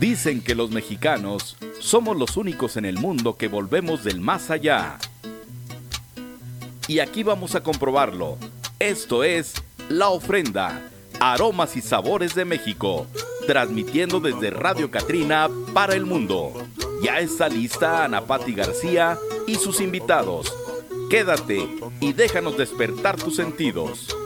Dicen que los mexicanos somos los únicos en el mundo que volvemos del más allá. Y aquí vamos a comprobarlo. Esto es La Ofrenda, Aromas y Sabores de México, transmitiendo desde Radio Catrina para el mundo. Ya está lista Ana Patti García y sus invitados. Quédate y déjanos despertar tus sentidos.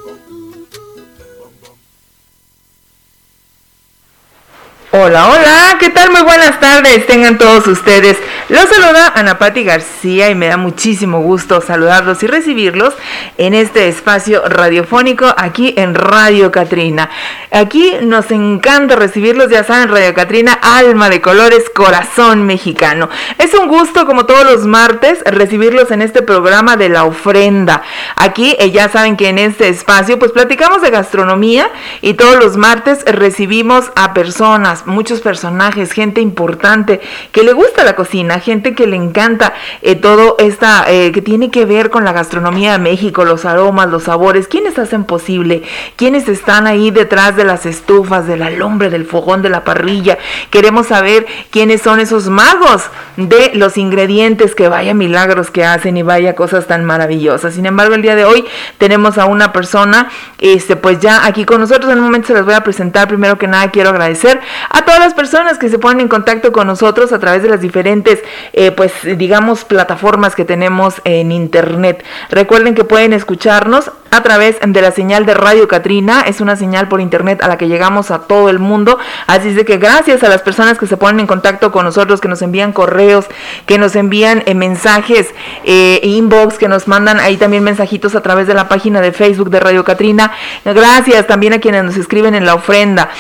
Hola, hola, ¿qué tal? Muy buenas tardes, tengan todos ustedes. Los saluda Ana Patti García y me da muchísimo gusto saludarlos y recibirlos en este espacio radiofónico aquí en Radio Catrina. Aquí nos encanta recibirlos, ya saben, Radio Catrina, alma de colores, corazón mexicano. Es un gusto, como todos los martes, recibirlos en este programa de la ofrenda. Aquí eh, ya saben que en este espacio pues platicamos de gastronomía y todos los martes recibimos a personas muchos personajes, gente importante que le gusta la cocina, gente que le encanta eh, todo esta eh, que tiene que ver con la gastronomía de México, los aromas, los sabores, quiénes hacen posible, quiénes están ahí detrás de las estufas, de la lumbre, del fogón, de la parrilla. Queremos saber quiénes son esos magos de los ingredientes que vaya milagros que hacen y vaya cosas tan maravillosas. Sin embargo, el día de hoy tenemos a una persona, este, pues ya aquí con nosotros. En un momento se las voy a presentar. Primero que nada, quiero agradecer a todas las personas que se ponen en contacto con nosotros a través de las diferentes, eh, pues digamos, plataformas que tenemos en internet. Recuerden que pueden escucharnos a través de la señal de Radio Catrina. Es una señal por internet a la que llegamos a todo el mundo. Así es de que gracias a las personas que se ponen en contacto con nosotros, que nos envían correos, que nos envían eh, mensajes, eh, inbox, que nos mandan ahí también mensajitos a través de la página de Facebook de Radio Catrina. Gracias también a quienes nos escriben en la ofrenda.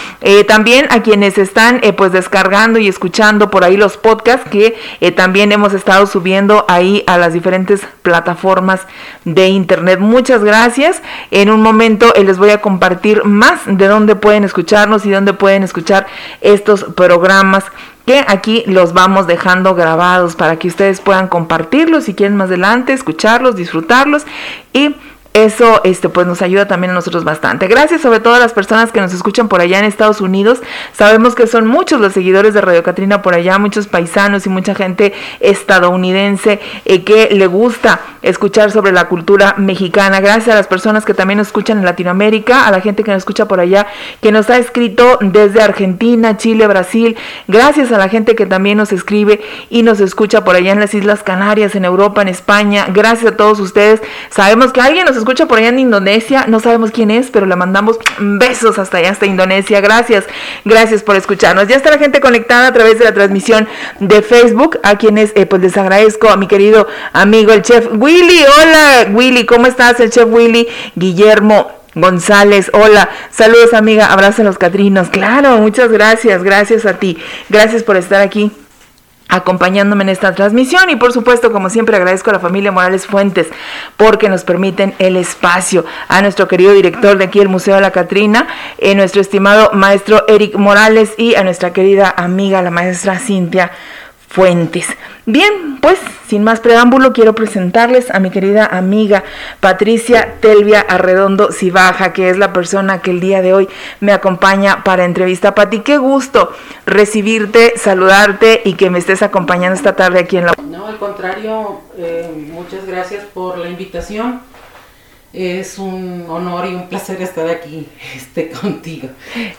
también a quienes están eh, pues descargando y escuchando por ahí los podcasts que eh, también hemos estado subiendo ahí a las diferentes plataformas de internet. Muchas gracias. En un momento eh, les voy a compartir más de dónde pueden escucharnos y dónde pueden escuchar estos programas que aquí los vamos dejando grabados para que ustedes puedan compartirlos si quieren más adelante, escucharlos, disfrutarlos y eso este, pues nos ayuda también a nosotros bastante. Gracias sobre todo a las personas que nos escuchan por allá en Estados Unidos. Sabemos que son muchos los seguidores de Radio Catrina por allá, muchos paisanos y mucha gente estadounidense eh, que le gusta escuchar sobre la cultura mexicana. Gracias a las personas que también nos escuchan en Latinoamérica, a la gente que nos escucha por allá, que nos ha escrito desde Argentina, Chile, Brasil. Gracias a la gente que también nos escribe y nos escucha por allá en las Islas Canarias, en Europa, en España. Gracias a todos ustedes. Sabemos que alguien nos escucha por allá en Indonesia, no sabemos quién es, pero le mandamos besos hasta allá, hasta Indonesia. Gracias, gracias por escucharnos. Ya está la gente conectada a través de la transmisión de Facebook, a quienes eh, pues les agradezco a mi querido amigo el chef Willy. Hola Willy, ¿cómo estás? El chef Willy Guillermo. González, hola, saludos amiga, abrazo a los Catrinos, claro, muchas gracias, gracias a ti, gracias por estar aquí acompañándome en esta transmisión. Y por supuesto como siempre agradezco a la familia Morales Fuentes porque nos permiten el espacio. A nuestro querido director de aquí el Museo de la Catrina, eh, nuestro estimado maestro Eric Morales y a nuestra querida amiga la maestra Cintia Fuentes. Bien, pues sin más preámbulo quiero presentarles a mi querida amiga Patricia Telvia Arredondo Cibaja, que es la persona que el día de hoy me acompaña para entrevista. Pati, qué gusto recibirte, saludarte y que me estés acompañando esta tarde aquí en la... No, al contrario, eh, muchas gracias por la invitación. Es un honor y un placer estar aquí este, contigo.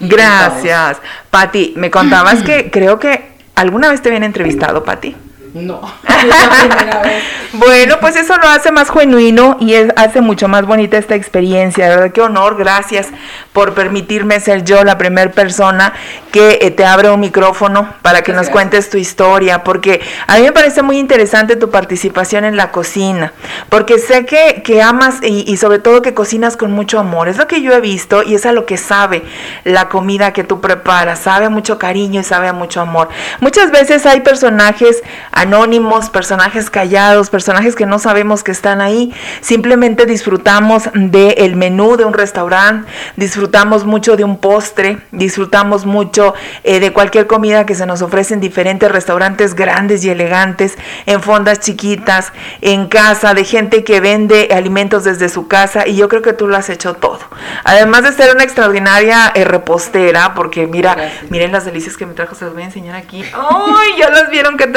Gracias. Pati, me contabas que creo que ¿Alguna vez te habían entrevistado, Pati? No, es bueno, pues eso lo hace más genuino y hace mucho más bonita esta experiencia, ¿verdad? Qué honor, gracias por permitirme ser yo la primera persona que eh, te abre un micrófono para que nos cuentes tu historia, porque a mí me parece muy interesante tu participación en la cocina, porque sé que, que amas y, y, sobre todo que cocinas con mucho amor, es lo que yo he visto y es a lo que sabe la comida que tú preparas, sabe a mucho cariño y sabe a mucho amor. Muchas veces hay personajes a anónimos, personajes callados, personajes que no sabemos que están ahí. Simplemente disfrutamos del menú de un restaurante, disfrutamos mucho de un postre, disfrutamos mucho eh, de cualquier comida que se nos ofrece en diferentes restaurantes grandes y elegantes, en fondas chiquitas, en casa, de gente que vende alimentos desde su casa y yo creo que tú lo has hecho todo. Además de ser una extraordinaria eh, repostera, porque mira, miren las delicias que me trajo, se los voy a enseñar aquí. ¡Ay! Ya las vieron, qué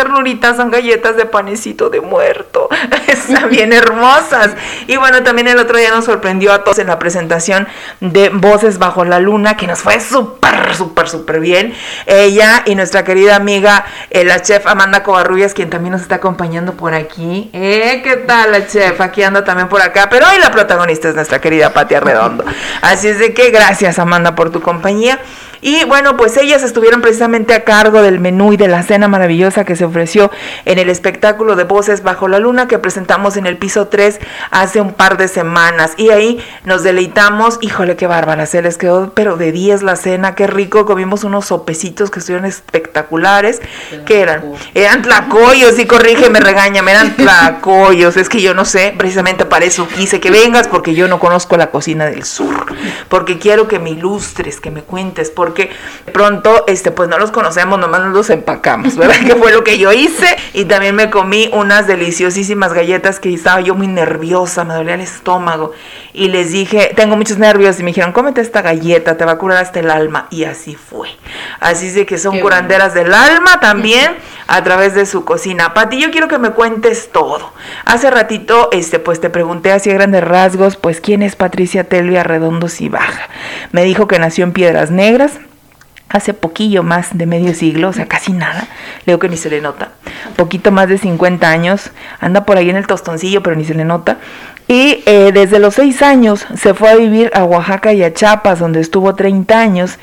son galletas de panecito de muerto. Están bien hermosas. Y bueno, también el otro día nos sorprendió a todos en la presentación de Voces Bajo la Luna, que nos fue súper, súper, súper bien. Ella y nuestra querida amiga, eh, la chef Amanda Covarrubias, quien también nos está acompañando por aquí. ¿Eh? ¿Qué tal la chef? Aquí anda también por acá. Pero hoy la protagonista es nuestra querida Patia Redondo. Así es de que gracias Amanda por tu compañía. Y bueno, pues ellas estuvieron precisamente a cargo del menú y de la cena maravillosa que se ofreció en el espectáculo de Voces Bajo la Luna que presentamos en el piso 3 hace un par de semanas. Y ahí nos deleitamos, híjole, qué bárbara, se les quedó pero de 10 la cena, qué rico, comimos unos sopecitos que estuvieron espectaculares, que eran, eran tlacoyos, y corrígeme, regáñame, eran tlacoyos, es que yo no sé, precisamente para eso quise que vengas porque yo no conozco la cocina del sur, porque quiero que me ilustres, que me cuentes, por porque pronto, este, pues no los conocemos, nomás nos los empacamos, ¿verdad? que fue lo que yo hice. Y también me comí unas deliciosísimas galletas que estaba yo muy nerviosa, me dolía el estómago. Y les dije, tengo muchos nervios. Y me dijeron, cómete esta galleta, te va a curar hasta el alma. Y así fue. Así de que son curanderas del alma también a través de su cocina. Pati, yo quiero que me cuentes todo. Hace ratito, este, pues te pregunté así a grandes rasgos, pues quién es Patricia Telvia Redondo y Baja. Me dijo que nació en Piedras Negras, hace poquillo más de medio siglo, o sea, casi nada, leo que ni se le nota, poquito más de 50 años, anda por ahí en el tostoncillo, pero ni se le nota, y eh, desde los 6 años se fue a vivir a Oaxaca y a Chiapas, donde estuvo 30 años,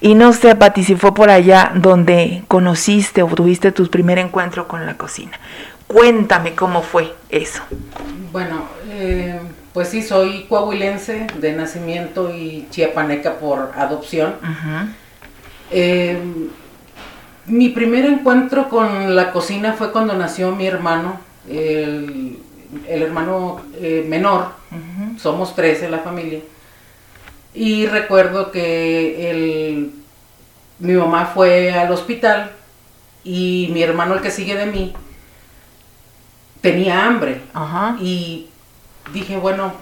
y no sé, Pati, si fue por allá donde conociste o tuviste tu primer encuentro con la cocina. Cuéntame cómo fue eso. Bueno, eh, pues sí, soy coahuilense de nacimiento y chiapaneca por adopción. Eh, mi primer encuentro con la cocina fue cuando nació mi hermano, el, hermano eh, menor, somos tres en la familia. Y recuerdo que el, mi mamá fue al hospital y mi hermano, el que sigue de mí, tenía hambre. Y dije, bueno,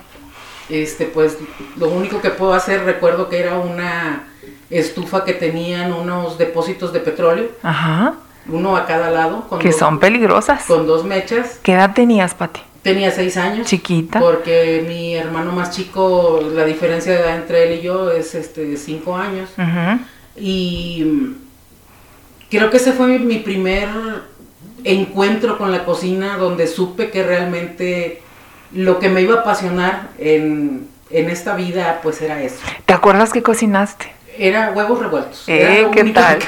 este, pues lo único que puedo hacer, recuerdo que era una estufa que tenían unos depósitos de petróleo. Ajá. Uno a cada lado. que son peligrosas. Con dos mechas. ¿Qué edad tenías, Pati? Tenía seis años. Chiquita. Porque mi hermano más chico, la diferencia de edad entre él y yo es este cinco años. Ajá. Y creo que ese fue mi primer encuentro con la cocina donde supe que realmente lo que me iba a apasionar en, en esta vida pues era eso. ¿Te acuerdas que cocinaste? Era huevos revueltos. Eh, ¿Qué tal?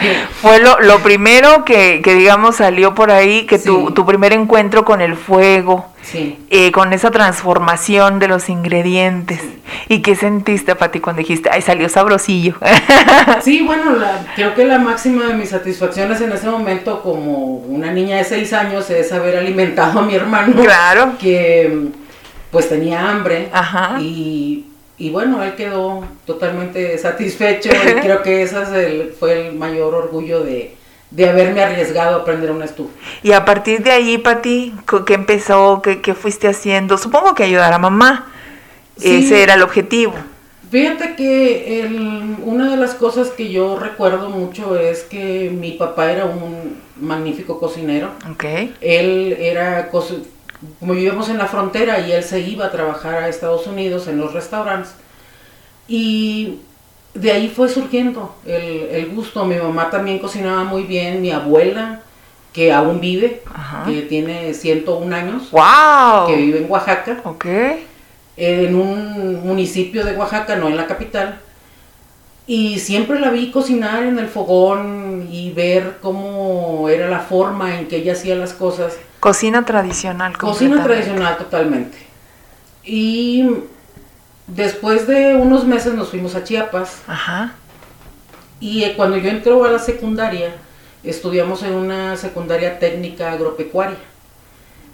Fue lo, lo primero que, que, digamos, salió por ahí, que tu, tu, primer encuentro con el fuego, sí. eh, con esa transformación de los ingredientes. ¿Y qué sentiste, Pati, cuando dijiste, ay, salió sabrosillo? sí, bueno, la, creo que la máxima de mis satisfacciones en ese momento, como una niña de seis años, es haber alimentado a mi hermano. Claro. Que pues tenía hambre. Ajá. Y y bueno, él quedó totalmente satisfecho y creo que ese fue el mayor orgullo de, haberme arriesgado a aprender una estufa. Y a partir de ahí, Pati, ¿qué empezó? ¿Qué, ¿Qué, fuiste haciendo? Supongo que ayudar a mamá. Ese era el objetivo. Fíjate que el, una de las cosas que yo recuerdo mucho es que mi papá era un magnífico cocinero. Okay. Él era como vivíamos en la frontera y él se iba a trabajar a Estados Unidos en los restaurantes. Y de ahí fue surgiendo el, gusto. Mi mamá también cocinaba muy bien, mi abuela, que aún vive, que tiene 101 años, wow. que vive en Oaxaca, okay. en un municipio de Oaxaca, no en la capital. Y siempre la vi cocinar en el fogón y ver cómo era la forma en que ella hacía las cosas. Cocina tradicional. Cocina tradicional totalmente. Y después de unos meses nos fuimos a Chiapas. Ajá. Y eh, cuando yo entré a la secundaria, estudiamos en una secundaria técnica agropecuaria.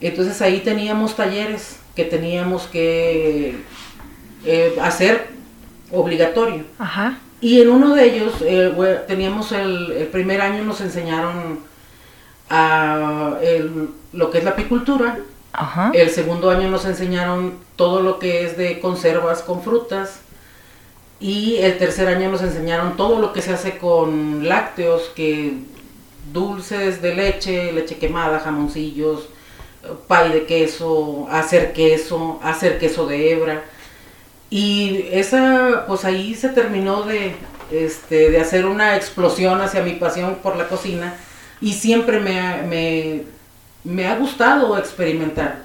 Entonces ahí teníamos talleres que teníamos que eh, hacer obligatorio. Ajá. Y en uno de ellos, eh, teníamos el, el primer año, nos enseñaron a el- lo que es la apicultura. Ajá. El segundo año nos enseñaron todo lo que es de conservas con frutas. Y el tercer año nos enseñaron todo lo que se hace con lácteos, que dulces de leche, leche quemada, jamoncillos, eh, pay de queso, hacer queso, hacer queso de hebra. Y esa, pues ahí se terminó de, este, de hacer una explosión hacia mi pasión por la cocina y siempre me ha, me, me ha gustado experimentar.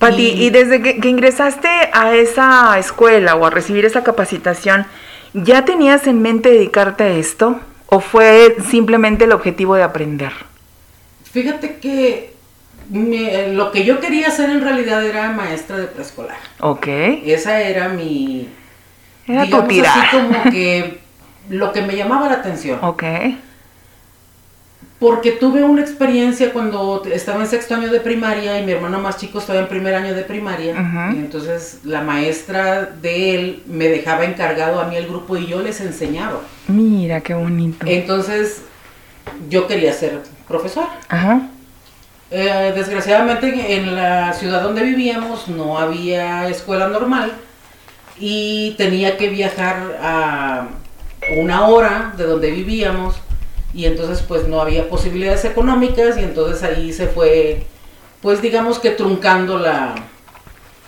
Pati, y desde que, que ingresaste a esa escuela o a recibir esa capacitación, ¿ya tenías en mente dedicarte a esto? ¿O fue simplemente el objetivo de aprender? Fíjate que me- lo que yo quería hacer en realidad era maestra de preescolar. Ok. Esa era mi... Era tu así como que lo que me llamaba la atención. Ok. Porque tuve una experiencia cuando estaba en sexto año de primaria y mi hermano más chico estaba en primer año de primaria. Y entonces la maestra de él me dejaba encargado a mí el grupo y yo les enseñaba. Mira, qué bonito. Entonces yo quería ser profesor. Ajá. Eh, desgraciadamente en la ciudad donde vivíamos no había escuela normal y tenía que viajar a una hora de donde vivíamos y entonces pues no había posibilidades económicas y entonces ahí se fue pues digamos que truncando la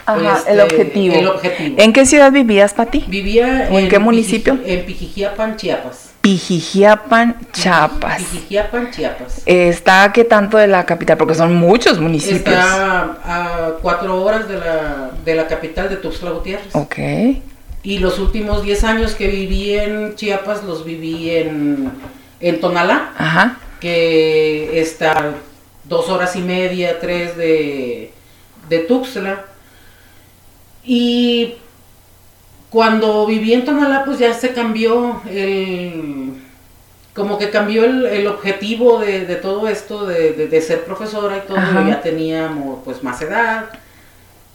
Ajá, este, el objetivo. el objetivo. ¿En qué ciudad vivías, Pati? vivía ¿O en qué municipio? en Pijijiapan, Chiapas. Pijijiapan, Chiapas. Pijijiapan, Chiapas. ¿Está a qué tanto de la capital? Porque son muchos municipios. Está a cuatro horas de la, de la capital de Tuxtla Gutiérrez. Ok. Y los últimos 10 años que viví en Chiapas los viví en, en Tonalá, Ajá. que está dos horas y media, tres de, de Tuxtla. Y cuando viví en Tonalá, pues ya se cambió el. Como que cambió el, el objetivo de, de todo esto, de, de- de ser profesora y todo. Ya teníamos pues más edad.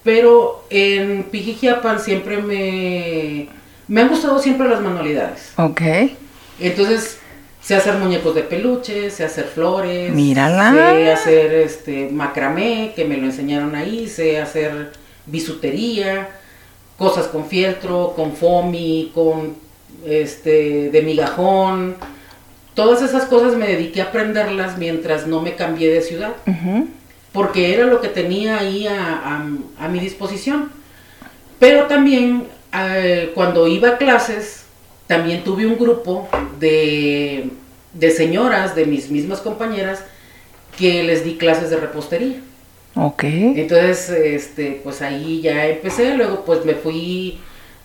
Pero en Pijijiapan siempre me. Me han gustado siempre las manualidades. Ok. Entonces, sé hacer muñecos de peluche, sé hacer flores, Mírala. sé hacer este macramé, que me lo enseñaron ahí, sé hacer bisutería, cosas con fieltro, con foamy, con este de migajón. Todas esas cosas me dediqué a aprenderlas mientras no me cambié de ciudad, porque era lo que tenía ahí a, a- a mi disposición. Pero también cuando iba a clases, también tuve un grupo de, de señoras, de mis mismas compañeras, que les di clases de repostería. Ok. Entonces, este, pues ahí ya empecé, luego pues me fui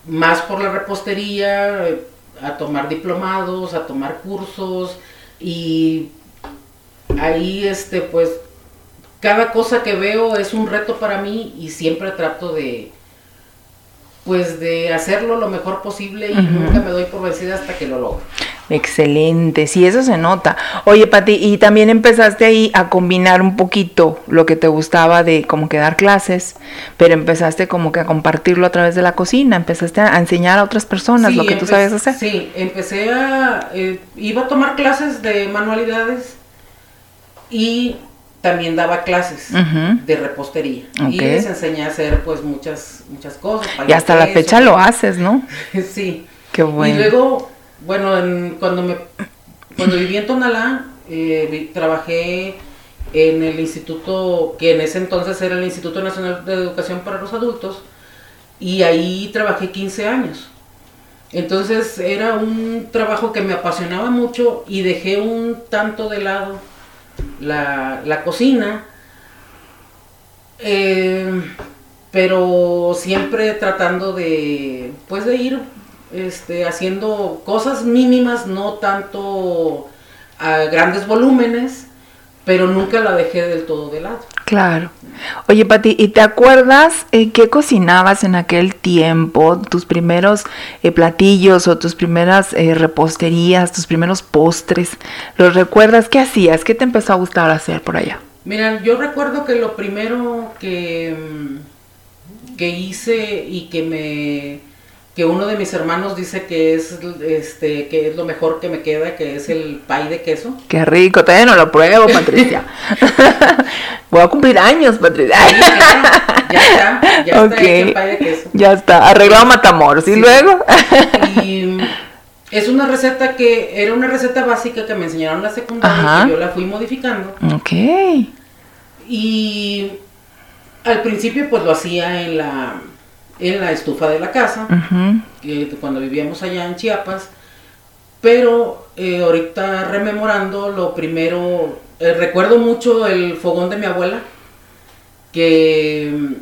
más por la repostería, eh, a tomar diplomados, a tomar cursos y ahí este pues cada cosa que veo es un reto para mí y siempre trato de pues de hacerlo lo mejor posible y nunca me doy por vencida hasta que lo logro. Excelente, sí, eso se nota. Oye, Pati, y también empezaste ahí a combinar un poquito lo que te gustaba de como que dar clases, pero empezaste como que a compartirlo a través de la cocina, empezaste a enseñar a otras personas Sí, lo que tú sabes hacer. Sí, empecé a... eh, iba a tomar clases de manualidades y también daba clases de repostería. Y les enseñé a hacer pues muchas, muchas cosas. Y hasta la fecha lo haces, ¿no? sí. Qué bueno. Y luego, bueno, en- cuando me cuando viví en Tonalá, eh, trabajé en el instituto, que en ese entonces era el Instituto Nacional de Educación para los Adultos, y ahí trabajé 15 años. Entonces era un trabajo que me apasionaba mucho y dejé un tanto de lado la, la cocina, eh, pero siempre tratando de, pues de ir este, haciendo cosas mínimas, no tanto a grandes volúmenes, pero nunca la dejé del todo de lado. Claro. Oye, Pati, ¿y te acuerdas eh, qué cocinabas en aquel tiempo? Tus primeros eh, platillos o tus primeras eh, reposterías, tus primeros postres. ¿Los recuerdas? ¿Qué hacías? ¿Qué te empezó a gustar hacer por allá? Mira, yo recuerdo que lo primero que, mm, que hice y que me que uno de mis hermanos dice que es este que es lo mejor que me queda, que es el pay de queso. Qué rico, todavía no lo pruebo, Patricia. Voy a cumplir años, Patricia. ya está, ya está el pay de queso. Ya está, arreglado Matamoros. ¿Y luego? y es una receta que era una receta básica que me enseñaron en la secundaria y yo la fui modificando. Ok. Y al principio pues lo hacía en la en la estufa de la casa, cuando vivíamos allá en Chiapas, pero eh, ahorita rememorando lo primero, eh, recuerdo mucho el fogón de mi abuela, que mm,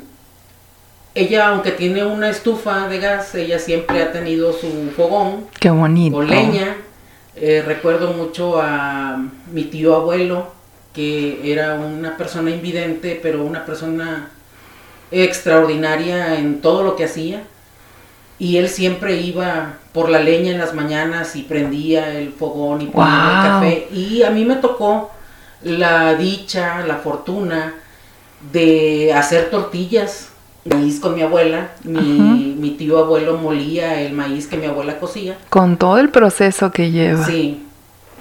ella, aunque tiene una estufa de gas, ella siempre ha tenido su fogón. Qué bonito. Con leña. Eh, recuerdo mucho a mi tío abuelo, que era una persona invidente, pero una persona extraordinaria en todo lo que hacía. Y él siempre iba por la leña en las mañanas y prendía el fogón y ponía el café. Y a mí me tocó la dicha, la fortuna de hacer tortillas maíz con mi abuela. Mi, mi, tío abuelo molía el maíz que mi abuela cocía. Con todo el proceso que lleva. Sí.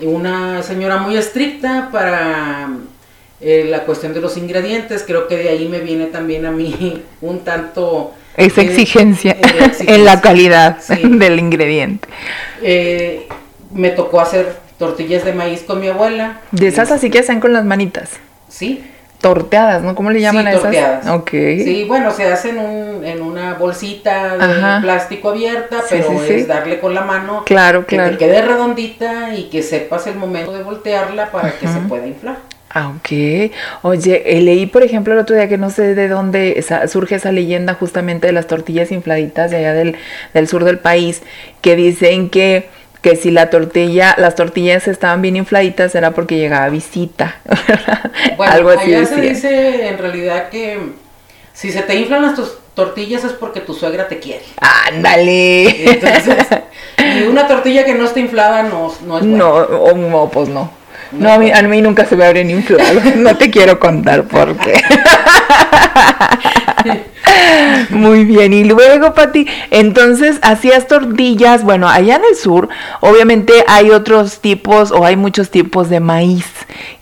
Una señora muy estricta para eh, la cuestión de los ingredientes, creo que de ahí me viene también a mí un tanto... Esa exigencia, en la calidad del ingrediente. Eh, me tocó hacer tortillas de maíz con mi abuela. De esas así que hacen con las manitas. Sí. Torteadas, ¿no? ¿Cómo le llaman a esas? Torteadas. Ok. Sí, bueno, se hacen en una bolsita de plástico abierta, pero es darle con la mano. Claro, que claro. Que quede redondita y que sepas el momento de voltearla para que se pueda inflar. Aunque, oye, eh, leí por ejemplo el otro día que no sé de dónde surge esa leyenda justamente de las tortillas infladitas de allá del, sur del país, que dicen que, que si la tortilla, las tortillas estaban bien infladitas era porque llegaba visita. Bueno, Algo así allá se dice en realidad que si se te inflan las tortillas es porque tu suegra te quiere. Ándale. Entonces, y una tortilla que no está inflada no, no es No, no, pues no. No, a mí, a mí nunca se me abren inflado. No te quiero contar por qué. Muy bien, y luego, Pati, entonces hacías tortillas, bueno, allá en el sur, obviamente hay otros tipos o hay muchos tipos de maíz,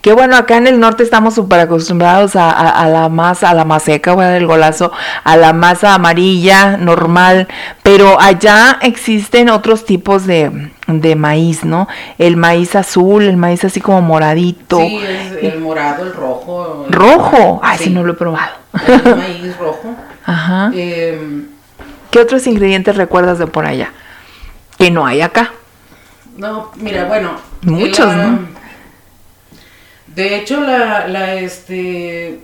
que bueno, acá en el norte estamos súper acostumbrados a, la masa, a la maseca, voy a dar el golazo, a la masa amarilla, normal, pero allá existen otros tipos de, de maíz, ¿no? El maíz azul, el maíz así como moradito. Sí, el morado, el rojo. ¿Rojo? Ay, sí. no lo he probado. El maíz rojo. Ajá. Em, ¿Qué otros ingredientes recuerdas de por allá? Que no hay acá. No, mira, bueno. Muchos, ¿no? De hecho, la, la, este,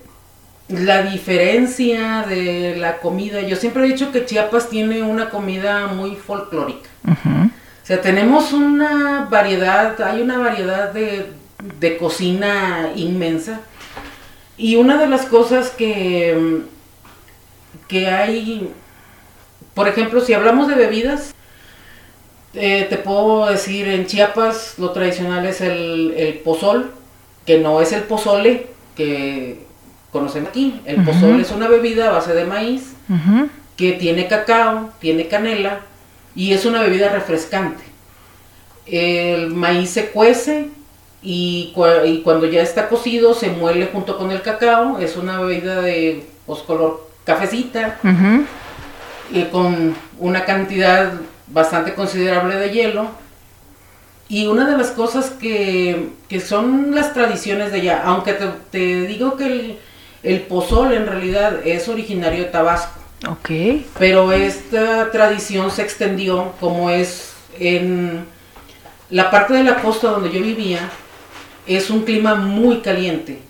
la diferencia de la comida, yo siempre he dicho que Chiapas tiene una comida muy folclórica. O sea, tenemos una variedad, hay una variedad de, de cocina inmensa. Y una de las cosas que que hay, por ejemplo, si hablamos de bebidas, eh, te puedo decir, en Chiapas lo tradicional es el, pozol, que no es el pozole que conocen aquí. El pozol es una bebida a base de maíz que tiene cacao, tiene canela y es una bebida refrescante. El maíz se cuece y, y, cuando ya está cocido se muele junto con el cacao. Es una bebida de pues, color cafecita y con una cantidad bastante considerable de hielo. Y una de las cosas que, son las tradiciones de allá, aunque te, digo que el, el, pozol en realidad es originario de Tabasco. Ok. Pero esta tradición se extendió como es en la parte de la costa donde yo vivía, es un clima muy caliente.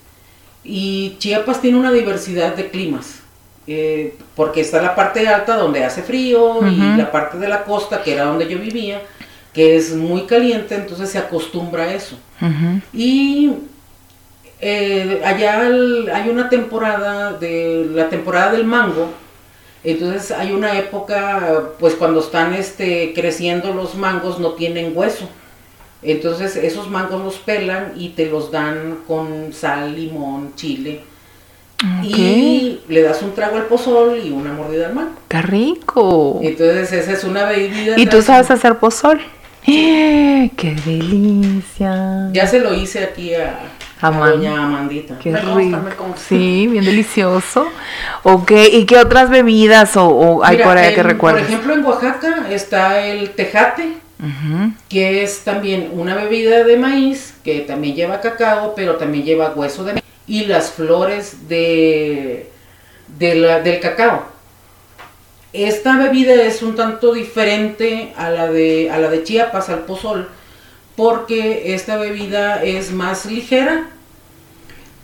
Y Chiapas tiene una diversidad de climas. Eh, porque está la parte alta donde hace frío y la parte de la costa, que era donde yo vivía, que es muy caliente, entonces se acostumbra a eso. Y eh, allá hay una temporada de la temporada del mango. Entonces hay una época, pues cuando están este, creciendo los mangos no tienen hueso. Entonces esos mangos los pelan y te los dan con sal, limón, chile. Y le das un trago al pozol y una mordida al mango. ¡Qué rico! Entonces esa es una bebida. ¿Y tú sabes hacer pozol? ¡Qué delicia! Ya se lo hice aquí a, doña Amandita. Qué rico. Sí, bien delicioso. Ok, ¿y qué otras bebidas o, hay por ahí que recuerdas? Por ejemplo, en Oaxaca está el tejate, que es también una bebida de maíz, que también lleva cacao, pero también lleva hueso de maíz, y las flores de, del cacao. Esta bebida es un tanto diferente a la de, a la de Chiapas, al pozol, porque esta bebida es más ligera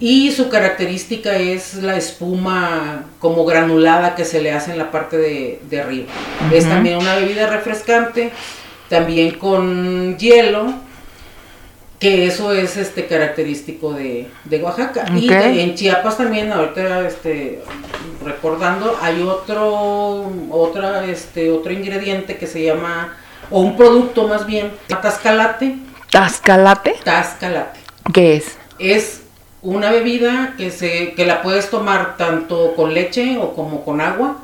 y su característica es la espuma como granulada que se le hace en la parte de, arriba. Es también una bebida refrescante, también con hielo, que eso es este característico de, Oaxaca. Y en Chiapas también, ahorita este, recordando, hay otro, otra, este, otro ingrediente que se llama, o un producto más bien, tascalate. ¿Tascalate? Tascalate. ¿Qué es? Es una bebida que se que la puedes tomar tanto con leche o como con agua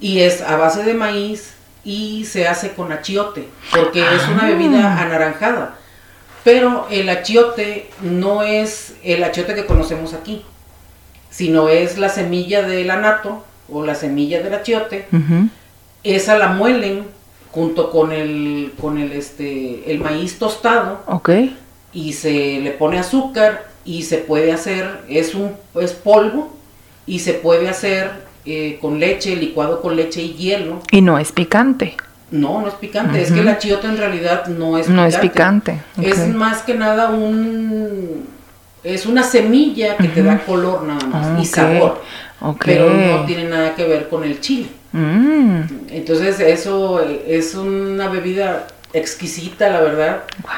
y es a base de maíz y se hace con achiote, porque es una bebida ah. anaranjada. Pero el achiote no es el achiote que conocemos aquí, sino es la semilla del anato o la semilla del achiote. Esa la muelen junto con el con el este el maíz tostado. Okay. Y se le pone azúcar y se puede hacer es un es polvo y se puede hacer eh, con leche, licuado con leche y hielo. Y no es picante. No, no es picante. Es que la chiota en realidad no es picante. No es picante. Es más que nada un... Es una semilla que te da color nada más y sabor. Pero no tiene nada que ver con el chile. Mm. Entonces eso es una bebida exquisita, la verdad. Wow.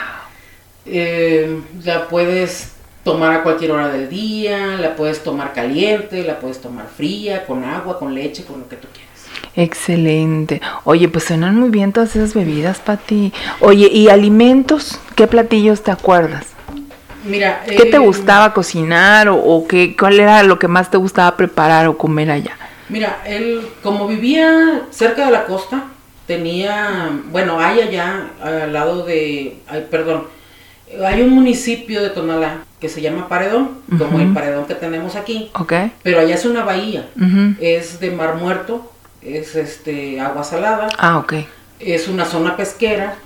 Eh, la puedes tomar a cualquier hora del día, la puedes tomar caliente, la puedes tomar fría, con agua, con leche, con lo que tú quieras. Excelente. Oye, pues suenan muy bien todas esas bebidas, Pati. Oye, ¿y alimentos? ¿Qué platillos te acuerdas? Mira, ¿qué te eh, gustaba cocinar o, qué, cuál era lo que más te gustaba preparar o comer allá? Mira, él, como vivía cerca de la costa, tenía, bueno, hay allá al lado de, ay, perdón, hay un municipio de Tonalá que se llama Paredón, como el paredón que tenemos aquí. Okay. Pero allá es una bahía, es de mar muerto, es este agua salada. Ah, ok. Es una zona pesquera.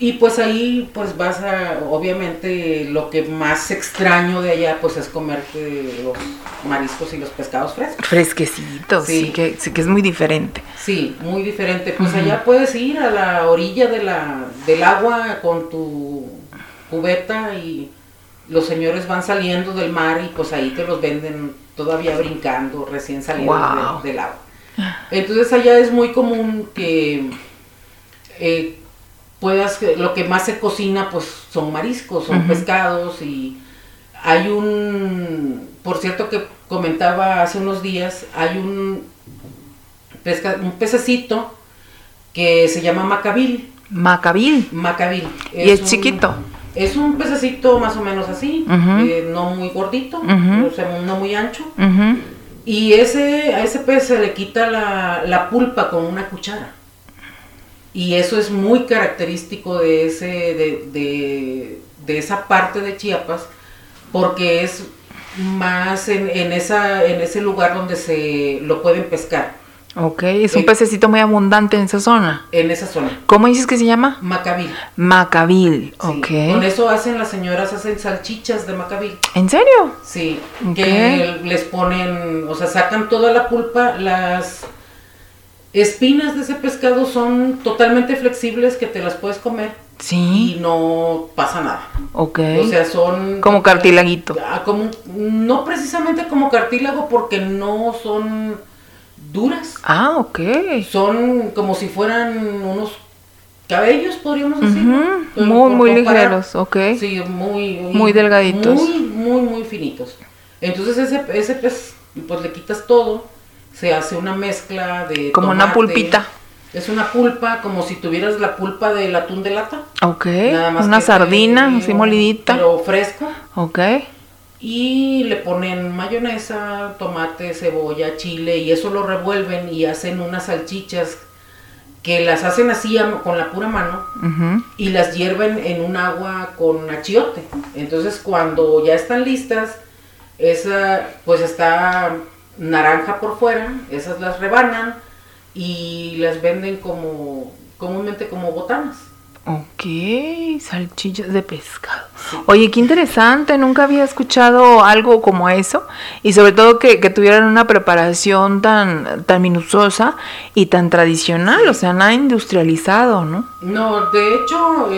Y pues ahí pues vas a, obviamente lo que más extraño de allá pues es comerte los mariscos y los pescados frescos. Fresquecitos, sí, que, sí que es muy diferente. Sí, muy diferente. Pues allá puedes ir a la orilla de la, del agua con tu cubeta y los señores van saliendo del mar y pues ahí te los venden todavía brincando, recién saliendo del, agua. Entonces allá es muy común que eh, puedas, lo que más se cocina pues son mariscos, son pescados y hay un, por cierto que comentaba hace unos días, hay un, pesca, un pececito que se llama macabil. Macabil. Macabil. y es chiquito. Es un pececito más o menos así, eh, no muy gordito, no muy ancho. Y ese, a ese pez se le quita la, pulpa con una cuchara. Y eso es muy característico de, ese, de, esa parte de Chiapas, porque es más en, en, esa, en ese lugar donde se lo pueden pescar. Ok, es un eh, pececito muy abundante en esa zona. En esa zona. ¿Cómo dices que se llama? Macabil. Macabil, ok. Con eso hacen las señoras, hacen salchichas de macabil. ¿En serio? Sí, que les ponen, o sea, sacan toda la pulpa, las espinas de ese pescado son totalmente flexibles que te las puedes comer. Sí. Y no pasa nada. Ok. O sea, son... Como cartílaguito. Ah, como, no precisamente como cartílago porque no son duras. Ah, ok. Son como si fueran unos cabellos, podríamos decir. Muy, muy ligeros, ok. Sí, muy, muy, delgaditos. Muy, muy, muy finitos. Entonces ese, ese pez, pues le quitas todo, se hace una mezcla de... Como una pulpita. Es una pulpa, como si tuvieras la pulpa del atún de lata. Ok. una sardina, así molidita. Pero fresco. Ok. Y le ponen mayonesa, tomate, cebolla, chile y eso lo revuelven y hacen unas salchichas que las hacen así con la pura mano y las hierven en un agua con achiote. Entonces cuando ya están listas, esa pues está naranja por fuera, esas las rebanan y las venden como comúnmente como botanas. Ok, salchichas de pescado. Oye, qué interesante, nunca había escuchado algo como eso y sobre todo que, tuvieran una preparación tan, tan minuciosa y tan tradicional, o sea, nada industrializado, ¿no? No, de hecho,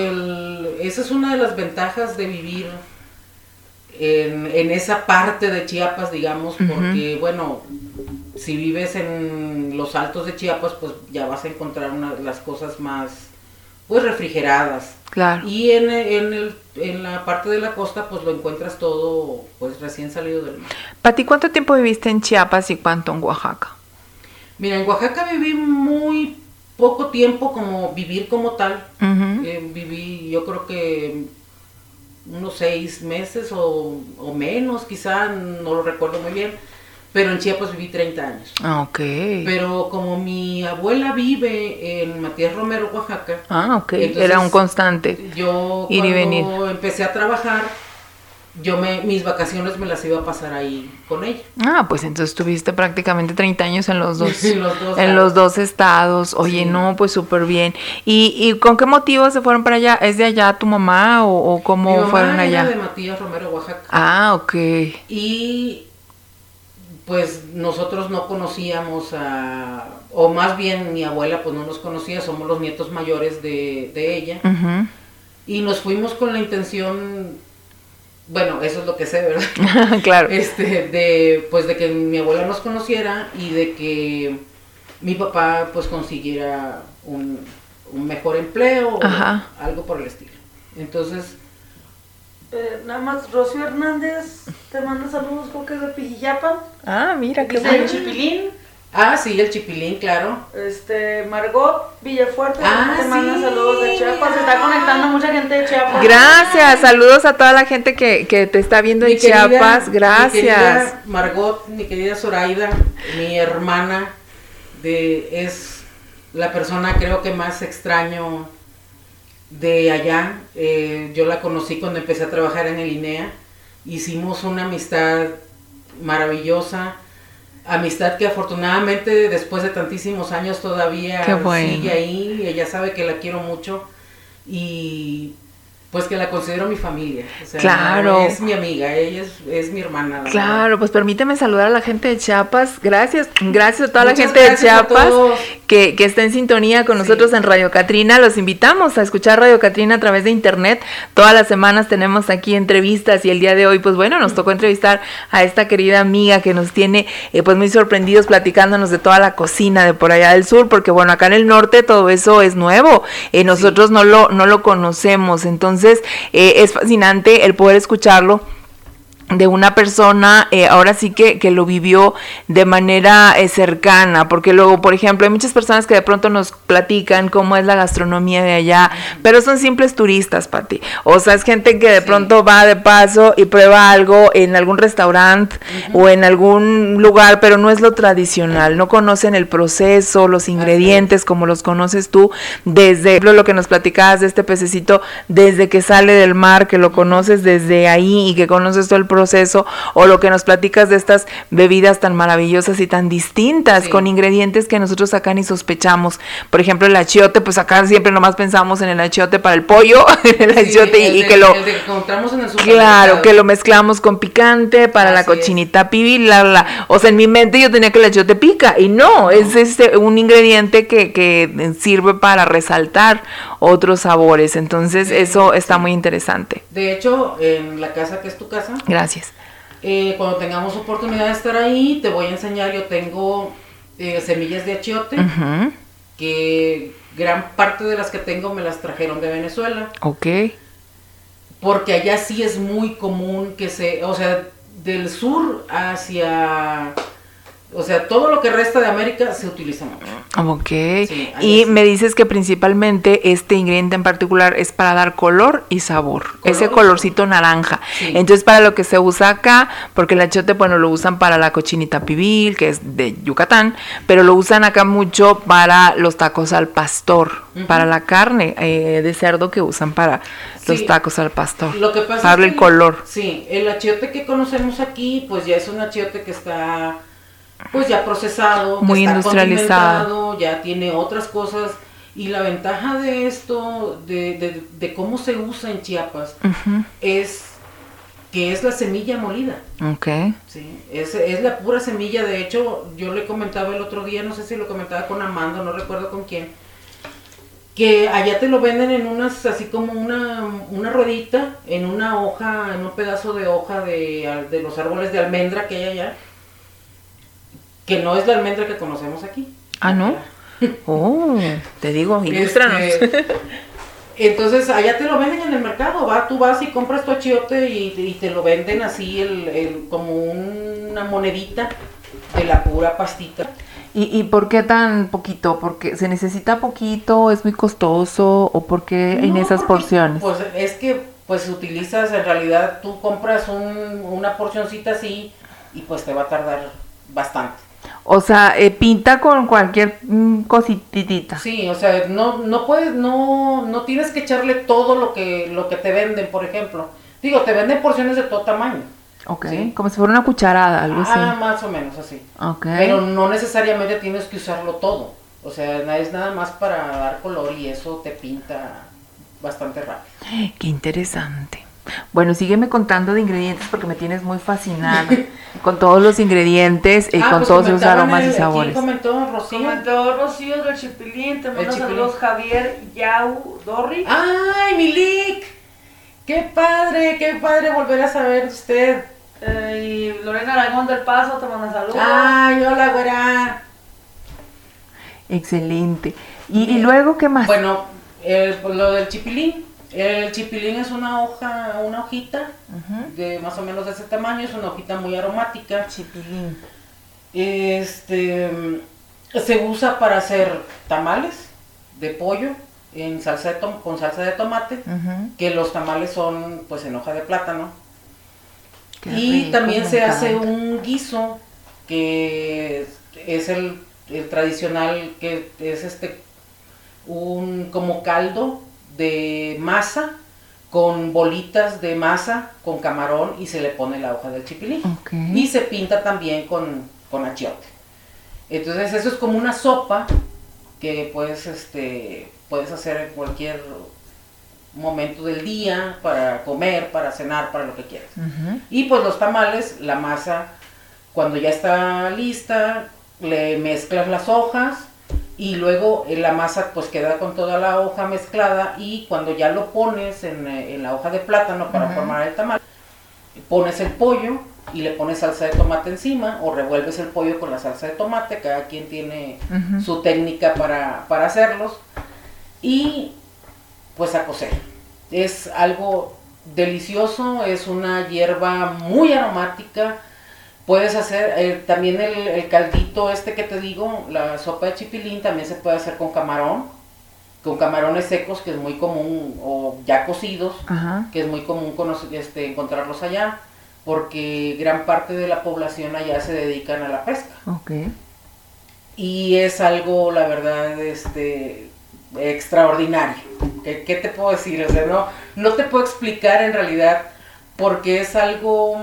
esa es una de las ventajas de vivir en, esa parte de Chiapas, digamos, porque, bueno, si vives en los altos de Chiapas, pues ya vas a encontrar una, las cosas más, pues, refrigeradas. Claro. Y en, en, en la parte de la costa, pues lo encuentras todo, pues, recién salido del mar. Pati, ¿cuánto tiempo viviste en Chiapas y cuánto en Oaxaca? Mira, en Oaxaca viví muy poco tiempo como vivir como tal. Eh, viví, yo creo que unos seis meses o, menos, quizá, no lo recuerdo muy bien. Pero en Chiapas viví 30 años. Ah, ok. Pero como mi abuela vive en Matías Romero, Oaxaca. Ah, ok. Era un constante. Yo cuando empecé a trabajar, yo me, mis vacaciones me las iba a pasar ahí con ella. Ah, pues entonces tuviste prácticamente 30 años en los dos, en los dos, estados. Oye, no, pues súper bien. ¿Y, ¿Y con qué motivo se fueron para allá? ¿Es de allá tu mamá o, cómo Mi mamá fueron era allá? de Matías Romero, Oaxaca. Ah, ok. Y pues nosotros no conocíamos a, o más bien mi abuela pues no nos conocía, somos los nietos mayores de, de ella. Y nos fuimos con la intención bueno, eso es lo que sé, ¿verdad? claro. Este, de, pues de que mi abuela nos conociera y de que mi papá pues consiguiera un, mejor empleo o algo por el estilo. Entonces... Eh, nada más, Rocío Hernández te manda saludos, creo que es de Pijillapan. Ah, mira, qué bueno. Chipilín. Ah, sí, el chipilín, claro. Este, Margot Villafuerte, ah, te manda saludos de Chiapas, se está conectando mucha gente de Chiapas. Gracias, saludos a toda la gente que, que te está viendo en Chiapas, gracias. Mi querida Margot, mi querida Zoraida, mi hermana, de, es la persona creo que más extraño de allá. Eh, yo la conocí cuando empecé a trabajar en el INEA, hicimos una amistad maravillosa amistad que afortunadamente después de tantísimos años todavía sigue ahí, ella sabe que la quiero mucho y pues que la considero mi familia. claro. Es mi amiga, ella es, mi hermana. Claro, pues permíteme saludar a la gente de Chiapas. Gracias, gracias a toda la gente de Chiapas que, que, está en sintonía con nosotros en Radio Catrina. Los invitamos a escuchar Radio Catrina a través de internet. Todas las semanas tenemos aquí entrevistas y el día de hoy, pues bueno, nos tocó entrevistar a esta querida amiga que nos tiene eh, pues muy sorprendidos platicándonos de toda la cocina de por allá del sur, porque bueno, acá en el norte todo eso es nuevo. Eh, nosotros no, lo, no lo conocemos, entonces entonces, eh, es fascinante el poder escucharlo de una persona, eh, ahora sí que, que, lo vivió de manera eh, cercana, porque luego, por ejemplo, hay muchas personas que de pronto nos platican cómo es la gastronomía de allá, pero son simples turistas, Pati. O sea, es gente que de pronto va de paso y prueba algo en algún restaurante o en algún lugar, pero no es lo tradicional, no conocen el proceso, los ingredientes como los conoces tú, desde lo que nos platicabas de este pececito, desde que sale del mar, que lo conoces desde ahí y que conoces todo el proceso proceso o lo que nos platicas de estas bebidas tan maravillosas y tan distintas con ingredientes que nosotros acá ni sospechamos. Por ejemplo, el achiote, pues acá siempre nomás pensamos en el achiote para el pollo, en el achiote y, que lo Claro, que lo mezclamos con picante para la cochinita pibi, la, la, o sea, en mi mente yo tenía que el achiote pica y no, es este un ingrediente que, que sirve para resaltar otros sabores. Entonces, eso está muy interesante. De hecho, en la casa que es tu casa. Gracias. Eh, cuando tengamos oportunidad de estar ahí, te voy a enseñar. Yo tengo eh, semillas de achiote, que gran parte de las que tengo me las trajeron de Venezuela. Ok. porque allá sí es muy común que se, o sea, del sur hacia o sea, todo lo que resta de América se utiliza mucho. Ok. y me dices que principalmente este ingrediente en particular es para dar color y sabor. ese colorcito naranja. Entonces, para lo que se usa acá, porque el achiote, bueno, lo usan para la cochinita pibil, que es de Yucatán, pero lo usan acá mucho para los tacos al pastor, para la carne eh, de cerdo que usan para los tacos al pastor. Lo que pasa darle el color. Sí, el achiote que conocemos aquí, pues ya es un achiote que está pues ya procesado, muy industrializado, ya tiene otras cosas. Y la ventaja de esto, de, de, cómo se usa en Chiapas, es que es la semilla molida. Ok. Sí, es, es, la pura semilla. De hecho, yo le comentaba el otro día, no sé si lo comentaba con Amanda, no recuerdo con quién, que allá te lo venden en unas, así como una, una ruedita, en una hoja, en un pedazo de hoja de, de los árboles de almendra que hay allá que no es la almendra que conocemos aquí. Ah, ¿no? Oh, te digo, ilústranos. Este, entonces, allá te lo venden en el mercado, va, tú vas y compras tu achiote y, te lo venden así el, como una monedita de la pura pastita. ¿Y, ¿Y por qué tan poquito? ¿Porque se necesita poquito, es muy costoso o por qué en esas porciones? Pues es que pues utilizas, en realidad tú compras una porcioncita así y pues te va a tardar bastante. O sea, eh, pinta con cualquier mm, cositita. Sí, o sea, no, no puedes, no, no tienes que echarle todo lo que, lo que te venden, por ejemplo. Digo, te venden porciones de todo tamaño. Ok, como si fuera una cucharada, algo así. Ah, más o menos así. Ok. Pero no necesariamente tienes que usarlo todo. O sea, es nada más para dar color y eso te pinta bastante rápido. Qué interesante. Bueno, sígueme contando de ingredientes porque me tienes muy fascinada con todos los ingredientes y ah, con pues todos esos aromas y sabores. ¿Quién comentó Rocío? Comentó Rocío del Chipilín, te mando saludos Javier Yau Dorri. ¡Ay, Milik! ¡Qué padre, qué padre volver a saber de usted! Eh, y Lorena Aragón del Paso te manda saludos. ¡Ay, hola, güera! Excelente. ¿Y, luego qué más? Bueno, pues, lo del chipilín. El chipilín es una hoja, una hojita de más o menos de ese tamaño, es una hojita muy aromática. Chipilín. Este se usa para hacer tamales de pollo en salsa de con salsa de tomate, que los tamales son pues en hoja de plátano. y también se hace un guiso que es el, el tradicional que es este un como caldo de masa con bolitas de masa con camarón y se le pone la hoja del chipilín. Y se pinta también con, con achiote. Entonces eso es como una sopa que puedes, este, puedes hacer en cualquier momento del día para comer, para cenar, para lo que quieras. Y pues los tamales, la masa, cuando ya está lista, le mezclas las hojas, y luego eh, la masa pues queda con toda la hoja mezclada y cuando ya lo pones en, eh, la hoja de plátano para formar el tamal, pones el pollo y le pones salsa de tomate encima o revuelves el pollo con la salsa de tomate, cada quien tiene su técnica para, para hacerlos y pues a cocer. Es algo delicioso, es una hierba muy aromática, Puedes hacer eh, también el, caldito este que te digo, la sopa de chipilín también se puede hacer con camarón, con camarones secos que es muy común, o ya cocidos, que es muy común este, encontrarlos allá, porque gran parte de la población allá se dedican a la pesca. Y es algo, la verdad, este, extraordinario. ¿Qué, ¿Qué, te puedo decir? O sea, no, no te puedo explicar en realidad porque es algo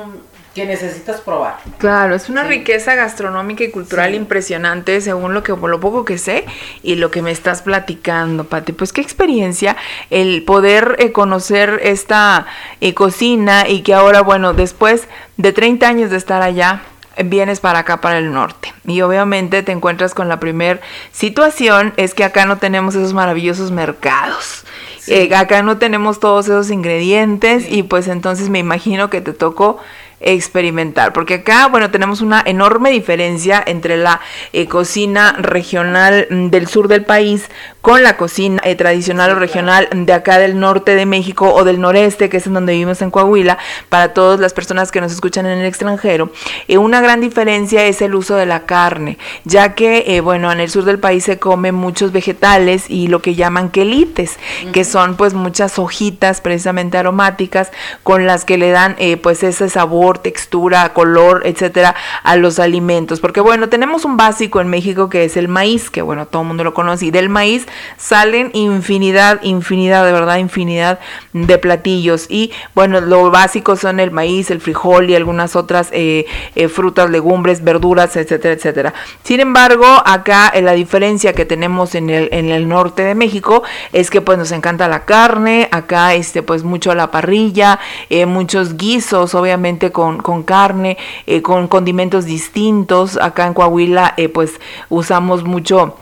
que necesitas probar. Claro, es una riqueza gastronómica y cultural impresionante según lo que lo poco que sé y lo que me estás platicando, Pati. Pues qué experiencia el poder eh, conocer esta eh, cocina y que ahora, bueno, después de 30 años de estar allá, vienes para acá, para el norte. Y obviamente te encuentras con la primer situación, es que acá no tenemos esos maravillosos mercados. Eh, acá no tenemos todos esos ingredientes y pues entonces me imagino que te tocó experimentar, porque acá, bueno, tenemos una enorme diferencia entre la eh, cocina regional mm, del sur del país con la cocina eh, tradicional o regional de acá del norte de México o del noreste, que es en donde vivimos en Coahuila, para todas las personas que nos escuchan en el extranjero. Eh, una gran diferencia es el uso de la carne, ya que, eh, bueno, en el sur del país se comen muchos vegetales y lo que llaman quelites, que son pues muchas hojitas precisamente aromáticas con las que le dan pues ese sabor, textura, color, etcétera, a los alimentos. Porque bueno, tenemos un básico en México que es el maíz, que bueno, todo el mundo lo conoce, y del maíz salen infinidad, infinidad, de verdad, infinidad de platillos. Y bueno, lo básico son el maíz, el frijol y algunas otras eh, eh, frutas, legumbres, verduras, etcétera, etcétera. Sin embargo, acá eh, la diferencia que tenemos en el, en el norte de México es que pues nos encanta la carne, acá este pues mucho la parrilla, muchos guisos, obviamente con, con carne, con condimentos distintos. Acá en Coahuila pues usamos mucho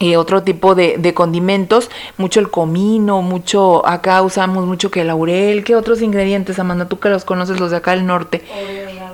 y otro tipo de, de, condimentos, mucho el comino, mucho, acá usamos mucho que el laurel, ¿qué otros ingredientes, Amanda? Tú que los conoces, los de acá del norte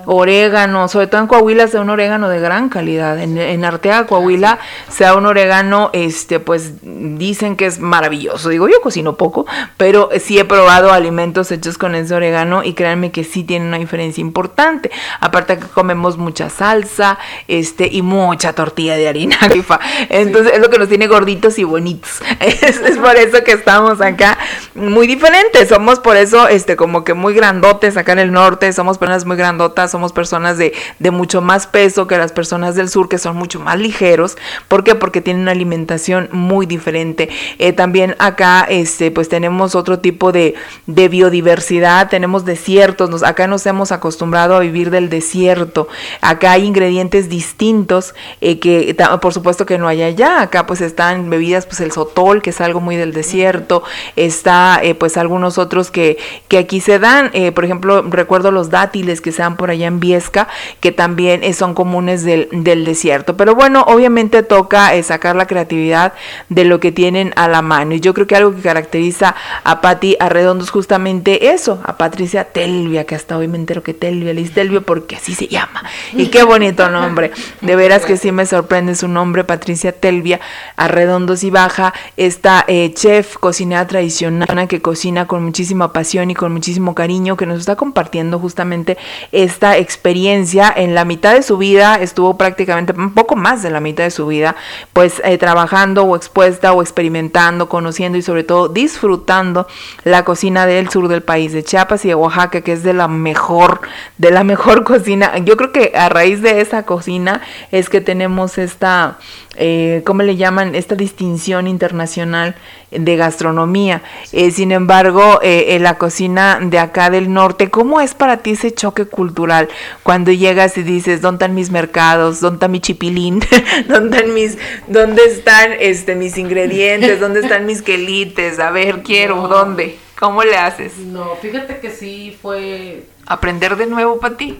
orégano, sobre todo en Coahuila sea un orégano de gran calidad. En, en Arteaga, Coahuila, sea un orégano, este, pues dicen que es maravilloso. Digo, yo cocino poco, pero sí he probado alimentos hechos con ese orégano y créanme que sí tiene una diferencia importante. Aparte que comemos mucha salsa, este, y mucha tortilla de harina, Entonces es lo que nos tiene gorditos y bonitos. Es, es, por eso que estamos acá muy diferentes. Somos por eso, este, como que muy grandotes acá en el norte, somos personas muy grandotas somos personas de, de, mucho más peso que las personas del sur, que son mucho más ligeros. ¿Por qué? Porque tienen una alimentación muy diferente. Eh, también acá, este, pues tenemos otro tipo de, de biodiversidad, tenemos desiertos, nos, acá nos hemos acostumbrado a vivir del desierto. Acá hay ingredientes distintos eh, que por supuesto que no hay allá. Acá pues están bebidas, pues el sotol, que es algo muy del desierto. Está eh, pues algunos otros que, que aquí se dan. por ejemplo, recuerdo los dátiles que se dan por allá en Viesca, que también son comunes del, desierto. Pero bueno, obviamente toca eh, sacar la creatividad de lo que tienen a la mano. Y yo creo que algo que caracteriza a Patti Arredondo es justamente eso, a Patricia Telvia, que hasta hoy me entero que Telvia, dice Telvia porque así se llama. Y qué bonito nombre. De veras que sí me sorprende su nombre, Patricia Telvia, Arredondos y Baja, esta eh, chef, cocinera tradicional, que cocina con muchísima pasión y con muchísimo cariño, que nos está compartiendo justamente esta experiencia. En la mitad de su vida estuvo prácticamente un poco más de la mitad de su vida, pues eh, trabajando o expuesta o experimentando, conociendo y sobre todo disfrutando la cocina del sur del país, de Chiapas y de Oaxaca, que es de la mejor, de la mejor cocina. Yo creo que a raíz de esa cocina es que tenemos esta eh, ¿cómo le llaman? Esta distinción internacional de gastronomía. Eh, sin embargo, eh, en la cocina de acá del norte, ¿cómo es para ti ese choque cultural cuando llegas y dices, ¿dónde están mis mercados? ¿Dónde está mi chipilín? ¿Dónde están mis, dónde están este, mis ingredientes? ¿Dónde están mis quelites? A ver, quiero, ¿dónde? ¿Cómo le haces? No, fíjate que sí fue... ¿Aprender de nuevo para ti?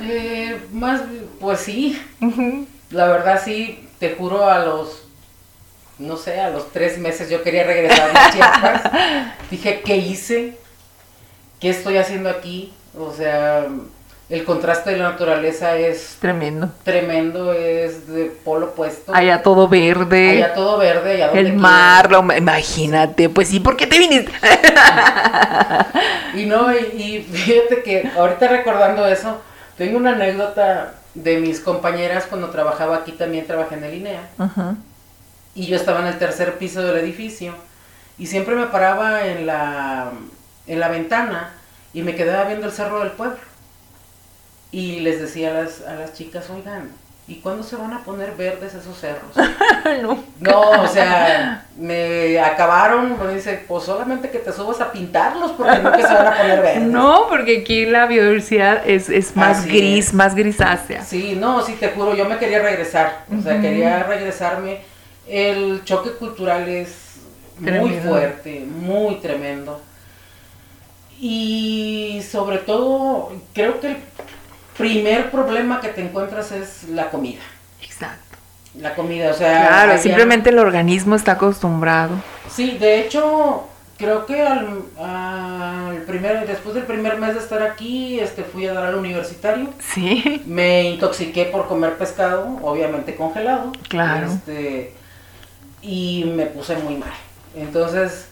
Eh, más, pues sí. La verdad sí, te juro a los, no sé, a los tres meses yo quería regresar a Chiapas. Dije, ¿qué hice? ¿Qué estoy haciendo aquí? O sea, el contraste de la naturaleza es tremendo. Tremendo, es de polo opuesto. Allá todo verde. Allá todo verde, allá El mar, imagínate, pues sí, ¿por qué te viniste? y no, y, y, fíjate que ahorita recordando eso, tengo una anécdota de mis compañeras cuando trabajaba aquí también trabajé en el INEA. Y yo estaba en el tercer piso del edificio y siempre me paraba en la, en la ventana y me quedaba viendo el cerro del pueblo. Y les decía a las, a las chicas, oigan, ¿y cuándo se van a poner verdes esos cerros? no. no, o sea, me acabaron, me dice, pues solamente que te subas a pintarlos porque no que se van a poner verdes. No, porque aquí la biodiversidad es, es más gris, más grisácea. Sí, no, sí, te juro, yo me quería regresar, o sea, quería regresarme. El choque cultural es muy fuerte, muy tremendo. Y sobre todo, creo que el primer problema que te encuentras es la comida. Exacto. La comida, o sea... Claro, simplemente el organismo está acostumbrado. Sí, de hecho, creo que al, al primer, después del primer mes de estar aquí, este, fui a dar al universitario. Sí. Me intoxiqué por comer pescado, obviamente congelado. Claro. Este, y me puse muy mal. Entonces,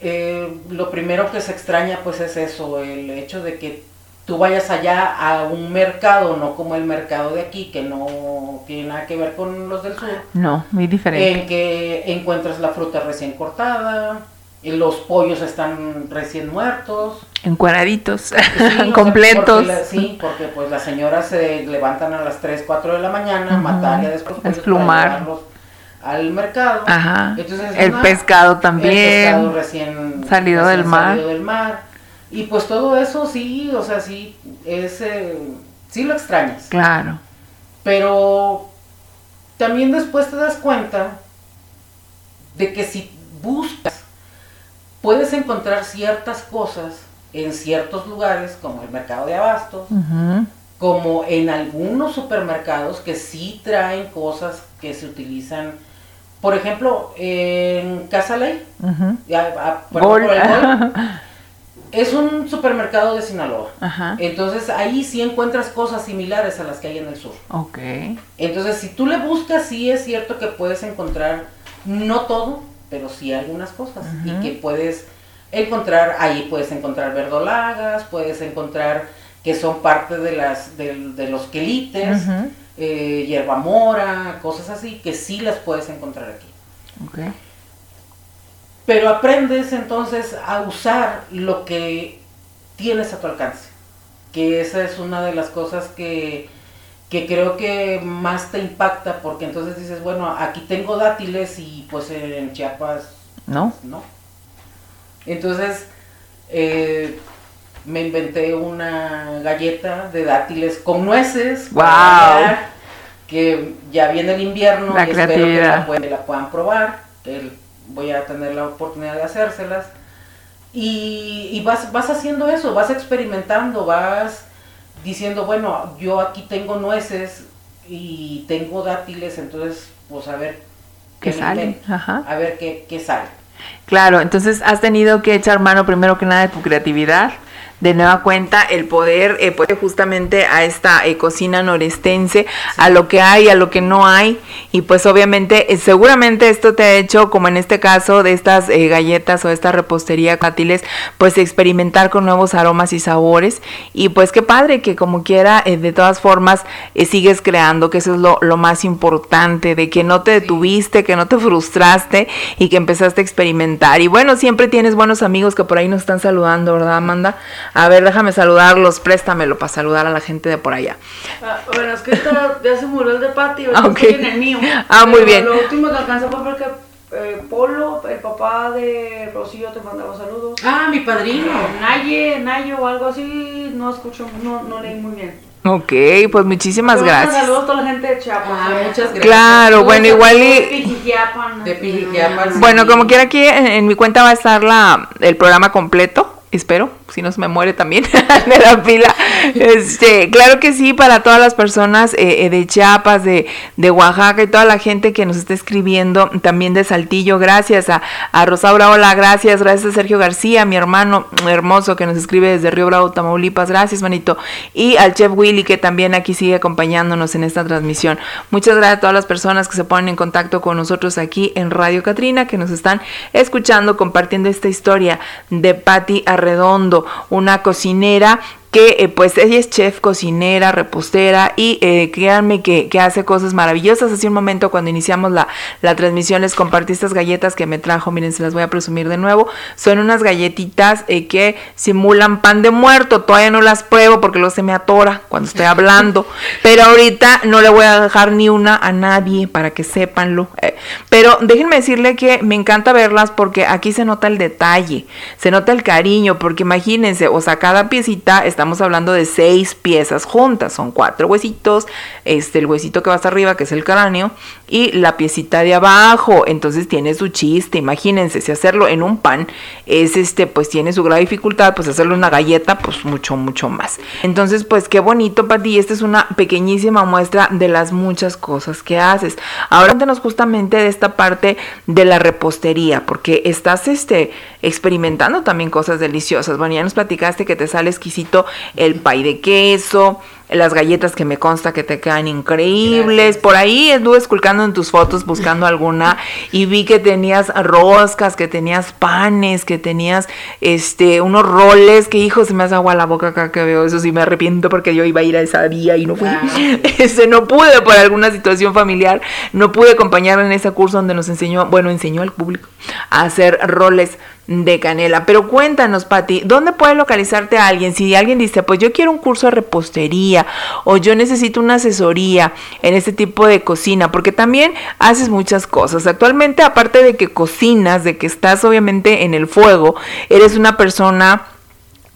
eh, lo primero que se extraña pues es eso, el hecho de que tú vayas allá a un mercado, no como el mercado de aquí, que no tiene nada que ver con los del sur. No, muy diferente. En que encuentras la fruta recién cortada, y los pollos están recién muertos. Encuadraditos, completos. sí, porque pues las señoras se levantan a las 3, 4 de la mañana, uh matar y después desplumar al mercado. Ajá. el pescado también. El pescado recién salido del mar. Salido del mar. Y pues todo eso sí, o sea, sí, es, eh, sí lo extrañas. Claro. Pero también después te das cuenta de que si buscas, puedes encontrar ciertas cosas en ciertos lugares, como el mercado de abastos, como en algunos supermercados que sí traen cosas que se utilizan por ejemplo, en Casa Ley, es un supermercado de Sinaloa. Entonces ahí sí encuentras cosas similares a las que hay en el sur. Ok. Entonces si tú le buscas, sí es cierto que puedes encontrar, no todo, pero sí algunas cosas. Y que puedes encontrar, ahí puedes encontrar verdolagas, puedes encontrar que son parte de, las, de, los quelites eh, hierba mora, cosas así, que sí las puedes encontrar aquí. Okay. Pero aprendes entonces a usar lo que tienes a tu alcance, que esa es una de las cosas que, que creo que más te impacta, porque entonces dices, bueno, aquí tengo dátiles y pues en Chiapas no. No. Entonces, eh, me inventé una galleta de dátiles con nueces. ¡Wow! que ya viene el invierno y espero que la, puedan, probar. Que voy a tener la oportunidad de hacérselas. Y, vas, vas haciendo eso, vas experimentando, vas diciendo, bueno, yo aquí tengo nueces y tengo dátiles, entonces, pues a ver qué, sale. A ver qué, qué sale. Claro, entonces has tenido que echar mano primero que nada de tu creatividad de nueva cuenta el poder eh, pues, justamente a esta eh, cocina norestense, a lo que hay, a lo que no hay. Y pues obviamente eh, seguramente esto te ha hecho como en este caso de estas eh, galletas o esta repostería cátiles pues experimentar con nuevos aromas y sabores. Y pues qué padre que como quiera de todas formas sigues creando que eso es lo, lo, más importante de que no te detuviste, que no te frustraste y que empezaste a experimentar. Y bueno siempre tienes buenos amigos que por ahí nos están saludando, ¿verdad Amanda? A ver, déjame saludarlos, préstamelo para saludar a la gente de por allá. Ah, bueno, es que ya se murió el de Pati, ah, okay. en el mío. Ah, muy bien. Lo último que alcanzó fue porque eh, Polo, el papá de Rocío, te mandaba saludos. Ah, mi padrino. Naye, Nayo o algo así, no escucho, no, no leí muy bien. Ok, pues muchísimas gracias. Saludos a toda la gente de Chiapas. Ah, muchas gracias. Claro, bueno, igual y... De Bueno, como quiera aquí en, mi cuenta va a estar la, el programa completo espero, si no se me muere también de la pila. Este, claro que sí, para todas las personas eh, eh, de Chiapas, de, de, Oaxaca y toda la gente que nos está escribiendo, también de Saltillo, gracias a, a Rosaura, hola, gracias, gracias a Sergio García, mi hermano hermoso que nos escribe desde Río Bravo, Tamaulipas, gracias, manito, y al chef Willy que también aquí sigue acompañándonos en esta transmisión. Muchas gracias a todas las personas que se ponen en contacto con nosotros aquí en Radio Catrina, que nos están escuchando, compartiendo esta historia de Patti Redondo, una cocinera que eh, pues ella es chef, cocinera, repostera y eh, créanme que, hace cosas maravillosas. Hace un momento cuando iniciamos la, la, transmisión les compartí estas galletas que me trajo, miren, se las voy a presumir de nuevo. Son unas galletitas eh, que simulan pan de muerto, todavía no las pruebo porque luego se me atora cuando estoy hablando, pero ahorita no le voy a dejar ni una a nadie para que sepanlo. pero déjenme decirle que me encanta verlas porque aquí se nota el detalle, se nota el cariño, porque imagínense, o sea, cada piecita estamos hablando de seis piezas juntas, son cuatro huesitos, este, el huesito que va hasta arriba, que es el cráneo, y la piecita de abajo, entonces tiene su chiste, imagínense, si hacerlo en un pan es este, pues tiene su gran dificultad, pues hacerlo en una galleta, pues mucho, mucho más. Entonces, pues qué bonito, Pati, esta es una pequeñísima muestra de las muchas cosas que haces. Ahora cuéntanos justamente de esta parte de la repostería, porque estás este, experimentando también cosas deliciosas. Bueno, ya nos platicaste que te sale exquisito el pay de queso, las galletas que me consta que te quedan increíbles. Por ahí estuve esculcando en tus fotos buscando alguna y vi que tenías roscas, que tenías panes, que tenías este unos roles, que hijo, se me hace agua la boca acá que veo eso, sí me arrepiento porque yo iba a ir a esa día y no fui. Ese no pude por alguna situación familiar, no pude acompañar en ese curso donde nos enseñó, bueno, enseñó al público a hacer roles de canela. Pero cuéntanos, Pati, ¿dónde puede localizarte alguien? Si alguien dice, pues yo quiero un curso de repostería o yo necesito una asesoría en este tipo de cocina, porque también haces muchas cosas. Actualmente, aparte de que cocinas, de que estás obviamente en el fuego, eres una persona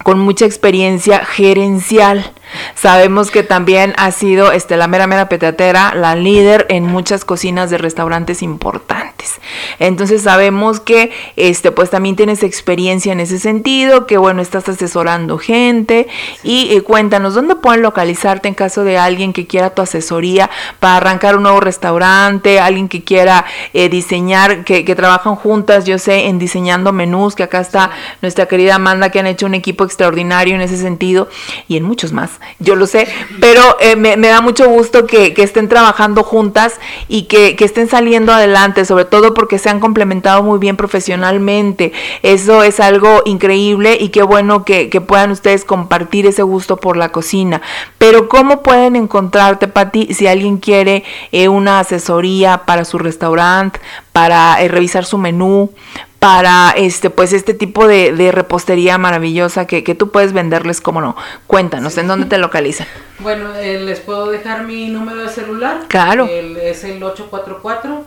con mucha experiencia gerencial. Sabemos que también ha sido este, la mera mera petatera, la líder en muchas cocinas de restaurantes importantes. Entonces sabemos que este, pues también tienes experiencia en ese sentido, que bueno, estás asesorando gente y cuéntanos, ¿dónde pueden localizarte en caso de alguien que quiera tu asesoría para arrancar un nuevo restaurante, alguien que quiera eh, diseñar, que, que trabajan juntas, yo sé, en diseñando menús, que acá está nuestra querida Amanda, que han hecho un equipo extraordinario en ese sentido y en muchos más yo lo sé, pero eh, me, da mucho gusto que, estén trabajando juntas y que, estén saliendo adelante, sobre todo porque se han complementado muy bien profesionalmente. Eso es algo increíble y qué bueno que, puedan ustedes compartir ese gusto por la cocina. Pero ¿cómo pueden encontrarte, Pati, si alguien quiere eh, una asesoría para su restaurante, para eh, revisar su menú, para este pues este tipo de, repostería maravillosa que, tú puedes venderles como no. Cuéntanos, ¿en dónde te localizan? Bueno, eh, les puedo dejar mi número de celular. Claro. es el 844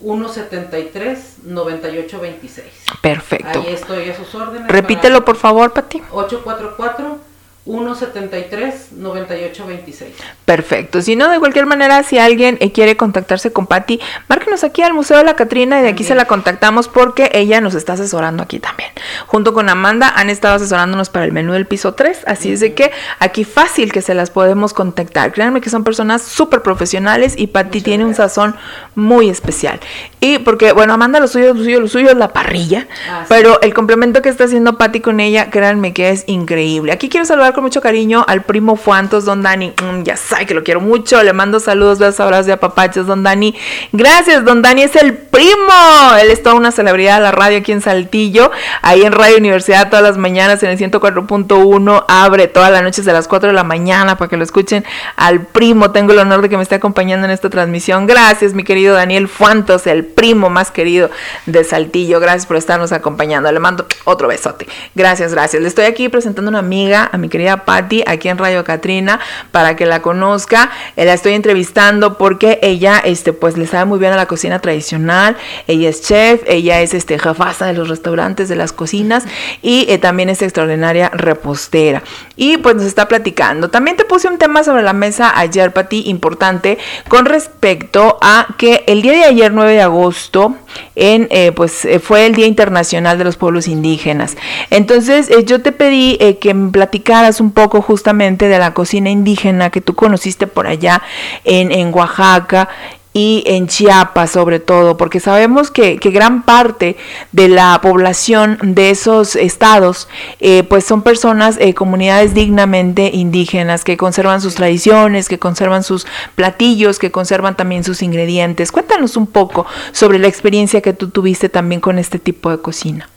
173 9826. Perfecto. Ahí estoy a sus órdenes. Repítelo por favor, Pati. 844 173-9826. Perfecto. Si no, de cualquier manera, si alguien eh, quiere contactarse con Patti, márquenos aquí al Museo de la Catrina y de aquí se la contactamos porque ella nos está asesorando aquí también. Junto con Amanda han estado asesorándonos para el menú del piso 3, así es de que aquí fácil que se las podemos contactar. Créanme que son personas súper profesionales y Patti tiene un sazón muy especial. Y porque, bueno, Amanda lo suyo, lo suyo, lo suyo es la parrilla, ah, pero el complemento que está haciendo Patti con ella, créanme que es increíble. Aquí quiero saludar con mucho cariño al primo Fuantos, don Dani. Mm, ya sabe que lo quiero mucho. Le mando saludos, besos, abrazos de apapachos, don Dani. Gracias, don Dani es el primo. Él es toda una celebridad de la radio aquí en Saltillo. Ahí en Radio Universidad todas las mañanas en el 104.1. Abre todas las noches a las 4 de la mañana para que lo escuchen al primo. Tengo el honor de que me esté acompañando en esta transmisión. Gracias, mi querido Daniel Fuantos, el primo más querido de Saltillo. Gracias por estarnos acompañando. Le mando otro besote. Gracias, gracias. Le estoy aquí presentando una amiga, a mi querida Patti aquí en Radio Catrina para que la conozca. Eh, la estoy entrevistando porque ella este pues le sabe muy bien a la cocina tradicional. Ella es chef, ella es este de los restaurantes, de las cocinas y eh, también es extraordinaria repostera. Y pues nos está platicando. También te puse un tema sobre la mesa ayer, Patti, importante con respecto a que el día de ayer 9 de agosto en eh, pues fue el Día Internacional de los Pueblos Indígenas. Entonces, yo te pedí que me platicaras un poco justamente de la cocina indígena que tú conociste por allá en, en Oaxaca y en Chiapas sobre todo, porque sabemos que, gran parte de la población de esos estados eh, pues son personas, eh, comunidades dignamente indígenas que conservan sus tradiciones, que conservan sus platillos, que conservan también sus ingredientes. Cuéntanos un poco sobre la experiencia que tú tuviste también con este tipo de cocina.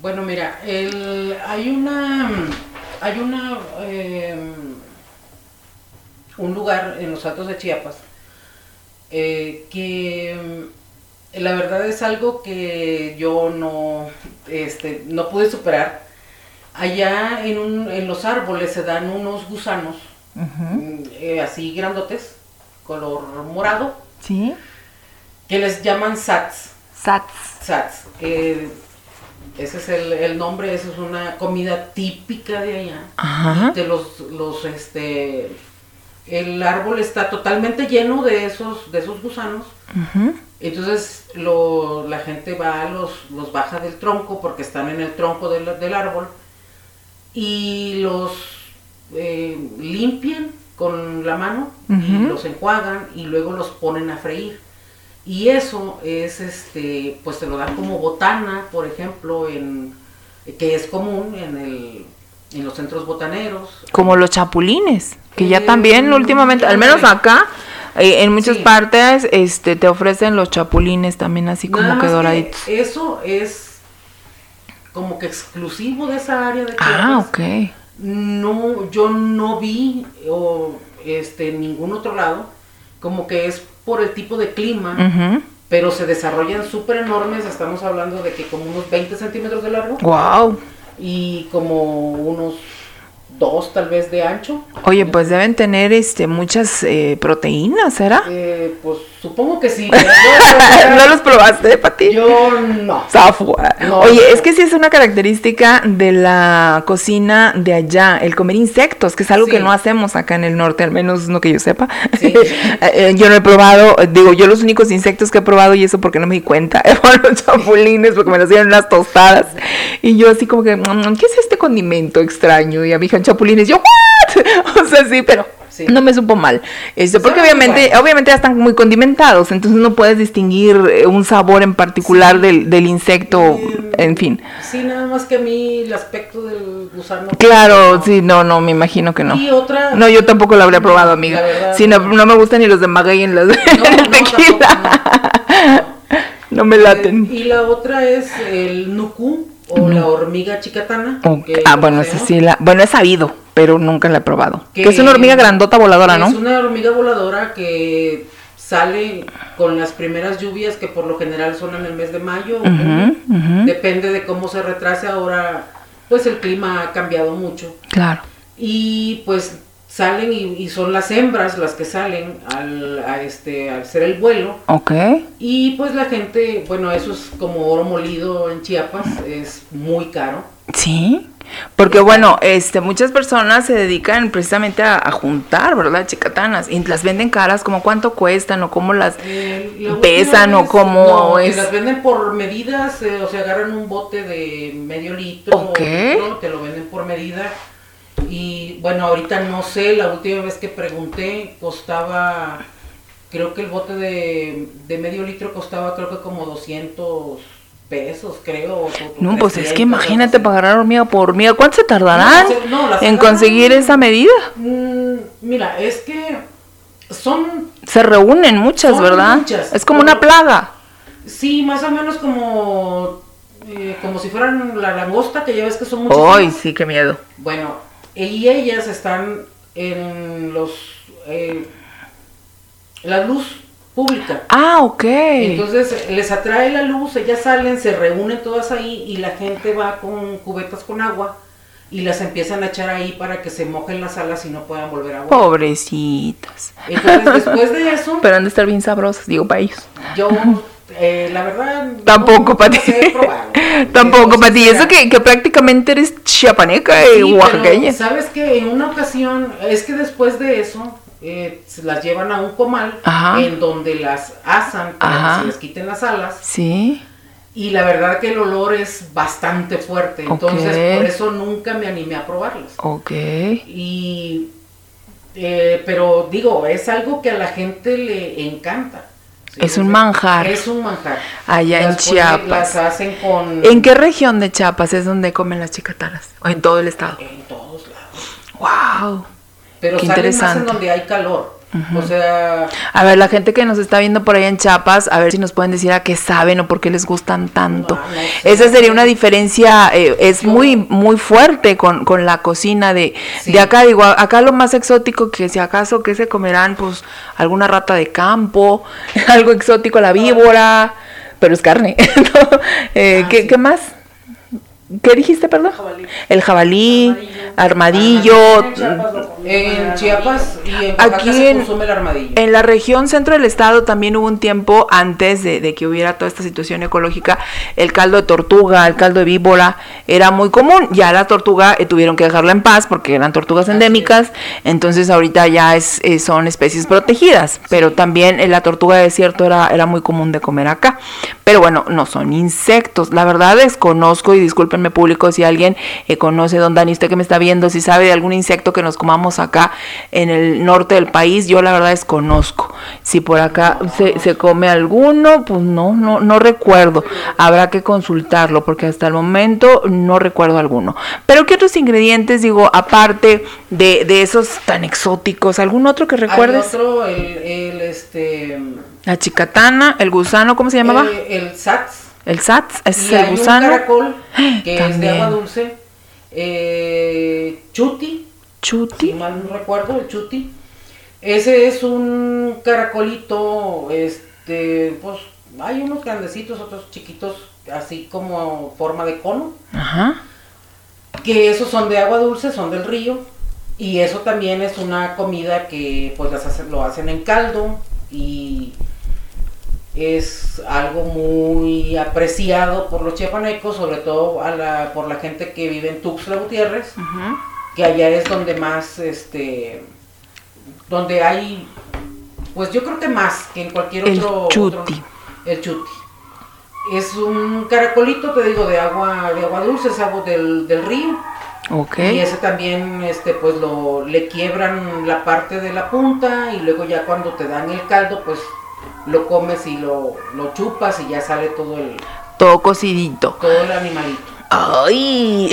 Bueno, mira, hay una hay una eh, un lugar en los Altos de Chiapas eh, que mm, la verdad es algo que yo no, este, no pude superar. Allá en, un, en los árboles se dan unos gusanos, mm, eh, así grandotes, color morado, ¿Sí? que les llaman sats. Sats. Sats. Ese es el, nombre, esa es una comida típica de allá. De los, los, este, el árbol está totalmente lleno de esos, de esos gusanos. Entonces lo, la gente va, los, los baja del tronco porque están en el tronco del, árbol y los eh, limpian con la mano y los enjuagan y luego los ponen a freír. Y eso es, este, pues se lo dan como botana, por ejemplo, en, que es común en el, en los centros botaneros. Como los chapulines, que ya también últimamente, al menos acá, eh, en muchas Sí. partes, este, te ofrecen los chapulines también así como que doraditos. eso es como que exclusivo de esa área de Chiapas. Ah, ok. No, yo no vi o este en ningún otro lado, como que es por el tipo de clima, pero se desarrollan súper enormes, estamos hablando de que como unos 20 centímetros de largo Wow. y como unos 2 tal vez de ancho. Oye, pues deben tener este muchas eh, proteínas, ¿será? Eh, pues supongo que sí. yo, ¿No los probaste, Pati? yo no. Zafua. No, Oye, no. es que sí es una característica de la cocina de allá, el comer insectos, que es algo Sí. que no hacemos acá en el norte, al menos no que yo sepa. Sí. Eh, yo no he probado, digo, yo los únicos insectos que he probado, y eso porque no me di cuenta, fueron los chapulines, porque me los dieron en las tostadas. Y yo así como que, "Mm, ¿qué es este condimento extraño? Y a mí dijeron chapulines, yo, ¿what? o sea, sí, pero... Sí. No me supo mal. Este, porque Sabe obviamente, igual. obviamente ya están muy condimentados, entonces no puedes distinguir eh, un sabor en particular Sí. del, del insecto, Eh, en fin. Sí, nada más que a mí el aspecto del gusano. Claro, no. sí, no, no, me imagino que no. Y otra. No, yo tampoco lo habría probado, amiga. Verdad, Sí, no, no. no me gustan ni los de maguey en los No, en el no, tequila. tampoco, No me laten. Y la otra es el nuku o la hormiga chicatana. Que Ah, bueno, esa sí la, bueno, he sabido, pero nunca la he probado. Que, Que- es una hormiga grandota voladora, ¿no? Es una hormiga voladora que sale con las primeras lluvias que por lo general son en el mes de mayo. Depende de cómo se retrase ahora, pues el clima ha cambiado mucho. Claro. Y pues salen y, y son las hembras las que salen al, a este, al hacer el vuelo. Ok. Y pues la gente, bueno, eso es como oro molido en Chiapas, es muy caro. Sí. Porque bueno, este, muchas personas se dedican precisamente a, a juntar, ¿verdad? Chicatanas. Y las venden caras, como cuánto cuestan o cómo las... Eh, la ¿Pesan o cómo no, es? las venden por medidas, eh, o sea, agarran un bote de medio litro, Ok. litro, te lo venden por medida. Y bueno, ahorita no sé, la última vez que pregunté costaba, creo que el bote de, de medio litro costaba creo que como 200 pesos, creo. No, pues es 300, que imagínate pagar hormiga por hormiga. ¿Cuánto se tardarán No, no, en conseguir esa medida? Mm, mira, es que son Se reúnen muchas, ¿verdad? muchas. Es como una plaga. Sí, más o menos como eh, como si fueran la langosta, que ya ves que son muchas. Ay, sí, qué miedo. Bueno, y ellas están en los eh, la luz pública. Ah, ok. Entonces les atrae la luz, ellas salen, se reúnen todas ahí y la gente va con cubetas con agua y las empiezan a echar ahí para que se mojen las alas y no puedan volver a agua. Pobrecitas. Entonces después de eso, Pero han de estar bien sabrosas, digo, para ellos. yo eh, la verdad Tampoco, no, Pati. no. Tampoco, Pati. Eso que, que prácticamente eres chiapaneca Sí, y pero oaxaqueña. sabes que en una ocasión, es que después de eso, eh, se las llevan a un comal Ajá. en donde las asan para Ajá. que se les quiten las alas. Sí. Y la verdad que el olor es bastante fuerte. Entonces, por eso nunca me animé a probarlas. Ok. Y. eh, pero digo, es algo que a la gente le encanta. ¿Sí? Es un manjar. Es un manjar. Allá en Las Chiapas. Las hacen con. ¿En qué región de Chiapas es donde comen las chicatanas? ¿O en todo el estado? En todos lados. ¡Wow! Pero Qué salen más en donde hay calor. O sea, A ver, la gente que nos está viendo por allá en Chiapas, a ver si nos pueden decir a qué saben o por qué les gustan tanto. Esa sería una diferencia, eh, es muy muy fuerte con, con la cocina de, Sí. de acá. Digo, acá lo más exótico que si acaso que se comerán, pues alguna rata de campo, algo exótico, la víbora, pero es carne. ¿no? Eh, Ah, ¿qué, sí. qué más? ¿Qué dijiste, perdón? Jabalí. El jabalí, armadillo. En Chiapas en y en Oaxaca Aquí se en- consume el armadillo. En la región centro del estado también hubo un tiempo antes de, de que hubiera toda esta situación ecológica, el caldo de tortuga, el caldo de víbora, era muy común. Ya la tortuga eh, tuvieron que dejarla en paz porque eran tortugas endémicas, entonces ahorita ya es, eh, son especies protegidas, pero también eh, la tortuga de desierto era, era muy común de comer acá. Pero bueno, no son insectos. La verdad desconozco y discúlpenme público si alguien eh, conoce, don Dani, usted que me está viendo, si sabe de algún insecto que nos comamos acá en el norte del país, yo la verdad desconozco. Si por acá se, se come alguno, pues no, no, no recuerdo. Habrá que consultarlo porque hasta el momento no recuerdo alguno. Pero ¿qué otros ingredientes, digo, aparte de, de esos tan exóticos? ¿Algún otro que recuerdes? Hay otro, el, el, este... La chicatana, el gusano, ¿cómo se llamaba? eh, el sats. El ese es Y el hay un caracol que es de agua dulce. Eh, chuti, si Chuti. mal no recuerdo, el chuti. Ese es un caracolito, este, pues hay unos grandecitos, otros chiquitos, así como forma de cono, Ajá. que esos son de agua dulce, son del río, y eso también es una comida que pues las hacen, lo hacen en caldo y es algo muy apreciado por los chiapanecos, sobre todo a la, por la gente que vive en Tuxtla Gutiérrez que allá es donde más, este, donde hay, pues yo creo que más que en cualquier El otro. chuti. otro- el chuti. Es un caracolito, te digo, de agua, de agua dulce, es agua del, del río. Ok. Y ese también, este, pues lo, le quiebran la parte de la punta y luego ya cuando te dan el caldo, pues lo comes y lo, lo chupas y ya sale todo el, Todo cocidito. todo el animalito. Ay.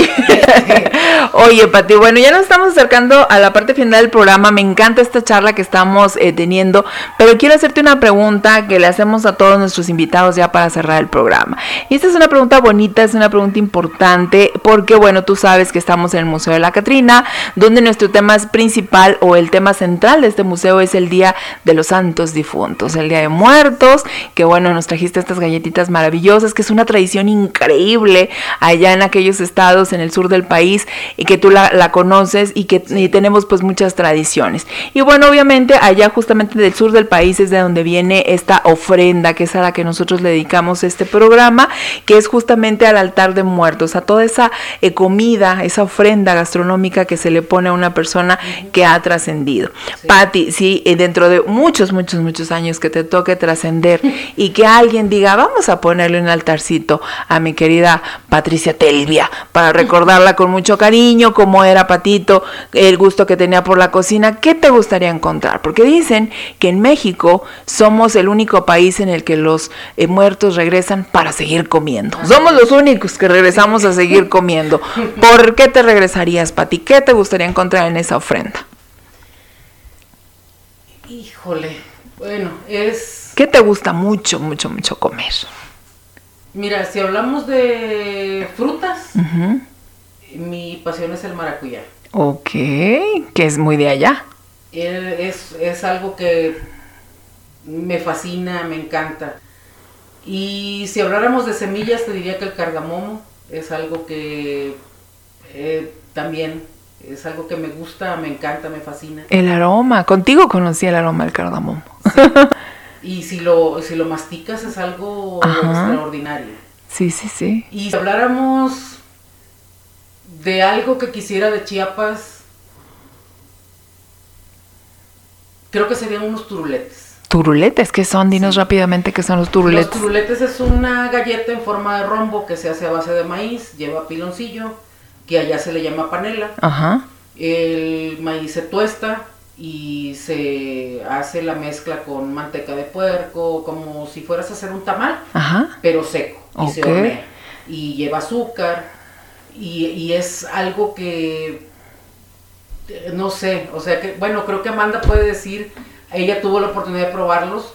Oye, Pati, bueno, ya nos estamos acercando a la parte final del programa. Me encanta esta charla que estamos eh, teniendo, pero quiero hacerte una pregunta que le hacemos a todos nuestros invitados ya para cerrar el programa. Y esta es una pregunta bonita, es una pregunta importante, porque bueno, tú sabes que estamos en el Museo de la Catrina, donde nuestro tema es principal o el tema central de este museo es el Día de los Santos Difuntos, el Día de Muertos, que bueno, nos trajiste estas galletitas maravillosas, que es una tradición increíble allá en aquellos estados en el sur del país y que tú la, la conoces y que y tenemos pues muchas tradiciones. Y bueno, obviamente allá justamente del sur del país es de donde viene esta ofrenda, que es a la que nosotros le dedicamos este programa, que es justamente al altar de muertos, a toda esa eh, comida, esa ofrenda gastronómica que se le pone a una persona que ha trascendido. Patti, sí, eh, dentro de muchos, muchos, muchos años que te toque trascender y que alguien diga, vamos a ponerle un altarcito a mi querida Patricia Telvia para recordarla con mucho cariño, cómo era Patito, el gusto que tenía por la cocina, ¿qué te gustaría encontrar? Porque dicen que en México somos el único país en el que los eh, muertos regresan para seguir comiendo. Somos los únicos que regresamos a seguir comiendo. ¿Por qué te regresarías, Pati? ¿Qué te gustaría encontrar en esa ofrenda? Híjole, bueno, es... ¿Qué te gusta mucho, mucho, mucho comer? Mira, si hablamos de frutas, mi pasión es el maracuyá. Ok, que es muy de allá. Es, es algo que me fascina, me encanta. Y si habláramos de semillas, te diría que el cardamomo es algo que eh, también es algo que me gusta, me encanta, me fascina. El aroma, contigo conocí el aroma del cardamomo. Y si lo, si lo masticas es algo Ajá. extraordinario. Sí, sí, sí. Y si habláramos de algo que quisiera de Chiapas, creo que serían unos turuletes. Turuletes, ¿qué son? Dinos rápidamente qué son los Los turuletes. turuletes es una galleta en forma de rombo que se hace a base de maíz, lleva piloncillo, que allá se le llama panela. Ajá. El maíz se tuesta y se hace la mezcla con manteca de puerco, como si fueras a hacer un tamal, Ajá. pero seco. Y se hornea. Y lleva azúcar. Y, y es algo que no sé, o sea que, bueno, creo que Amanda puede decir, ella tuvo la oportunidad de probarlos.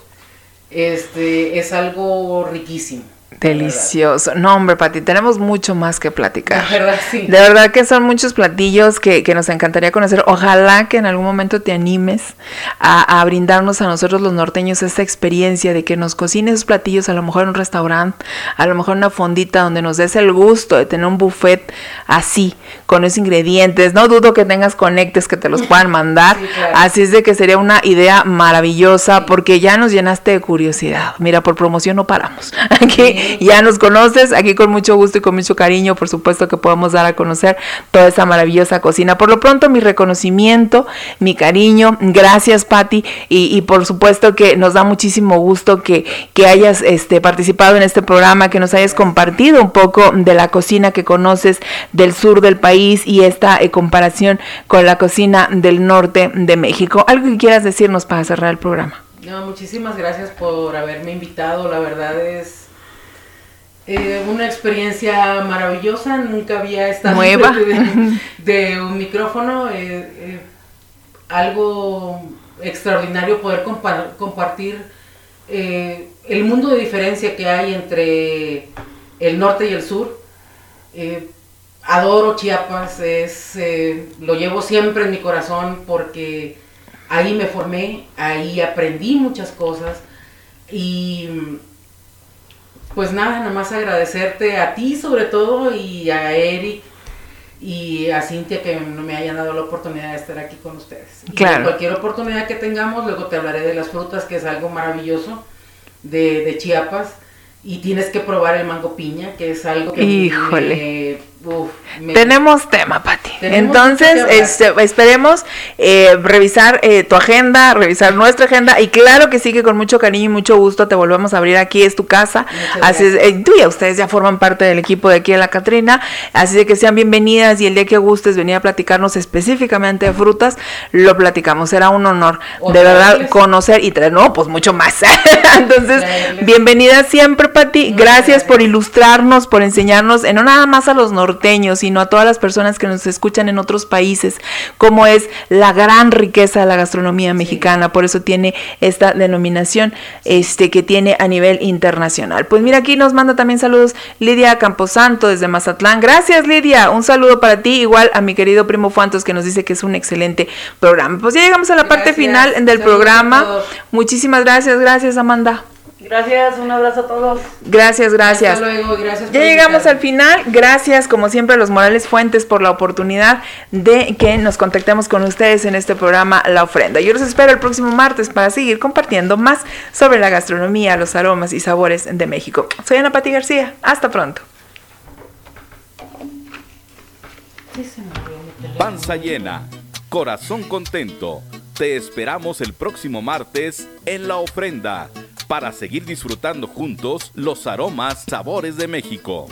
Este es algo riquísimo. Delicioso. No, hombre, Pati, tenemos mucho más que platicar. La verdad, sí. De verdad que son muchos platillos que, que nos encantaría conocer. Ojalá que en algún momento te animes a, a brindarnos a nosotros los norteños esta experiencia de que nos cocines esos platillos, a lo mejor en un restaurante, a lo mejor en una fondita donde nos des el gusto de tener un buffet así, con esos ingredientes. No dudo que tengas conectes que te los puedan mandar. Sí, claro. Así es de que sería una idea maravillosa porque ya nos llenaste de curiosidad. Mira, por promoción no paramos. Aquí ya nos conoces, aquí con mucho gusto y con mucho cariño, por supuesto que podemos dar a conocer toda esa maravillosa cocina. Por lo pronto, mi reconocimiento, mi cariño, gracias Patti, y, por supuesto que nos da muchísimo gusto que, que hayas este, participado en este programa, que nos hayas compartido un poco de la cocina que conoces del sur del país y esta eh, comparación con la cocina del norte de México. ¿Algo que quieras decirnos para cerrar el programa? No, muchísimas gracias por haberme invitado. La verdad es eh, una experiencia maravillosa. Nunca había estado Nueva. De, un micrófono. Eh, eh, algo extraordinario poder compartir el mundo de diferencia que hay entre el norte y el sur. adoro Chiapas, es, lo llevo siempre en mi corazón porque ahí me formé, ahí aprendí muchas cosas y pues nada, nada más agradecerte a ti sobre todo y a Eric y a Cintia que no me hayan dado la oportunidad de estar aquí con ustedes. Claro. cualquier oportunidad que tengamos, luego te hablaré de las frutas, que es algo maravilloso de, de Chiapas. Y tienes que probar el mango piña, que es algo que Híjole. Tenemos tema, Pati. Entonces, este, esperemos eh, revisar eh, tu agenda, revisar nuestra agenda y claro que sí que con mucho cariño y mucho gusto te volvemos a abrir aquí, es tu casa. Así es, eh, tú y ustedes ya forman parte del equipo de aquí de la Catrina, así de que sean bienvenidas y el día que gustes venir a platicarnos específicamente de frutas, lo platicamos. Será un honor de verdad conocer y traer, no, pues mucho más. Entonces, bienvenida siempre, Pati. Gracias por ilustrarnos, por enseñarnos, no nada más a los norteños, sino a todas las personas que nos escuchan en otros países, como es la gran riqueza de la gastronomía mexicana, por eso tiene esta denominación este, que tiene a nivel internacional. Pues mira, aquí nos manda también saludos Lidia Camposanto desde Mazatlán. Gracias Lidia, un saludo para ti, igual a mi querido primo Fuantos que nos dice que es un excelente programa. Pues ya llegamos a la parte final del programa. Muchísimas gracias, gracias Amanda. Gracias, un abrazo a todos. Gracias, gracias. Hasta luego, gracias. ya llegamos al final. Gracias, como siempre, a los Morales Fuentes por la oportunidad de que nos contactemos con ustedes en este programa La Ofrenda. Yo los espero el próximo martes para seguir compartiendo más sobre la gastronomía, los aromas y sabores de México. Soy Ana Pati García. Hasta pronto. Panza llena, corazón contento. Te esperamos el próximo martes en La Ofrenda para seguir disfrutando juntos los aromas, sabores de México.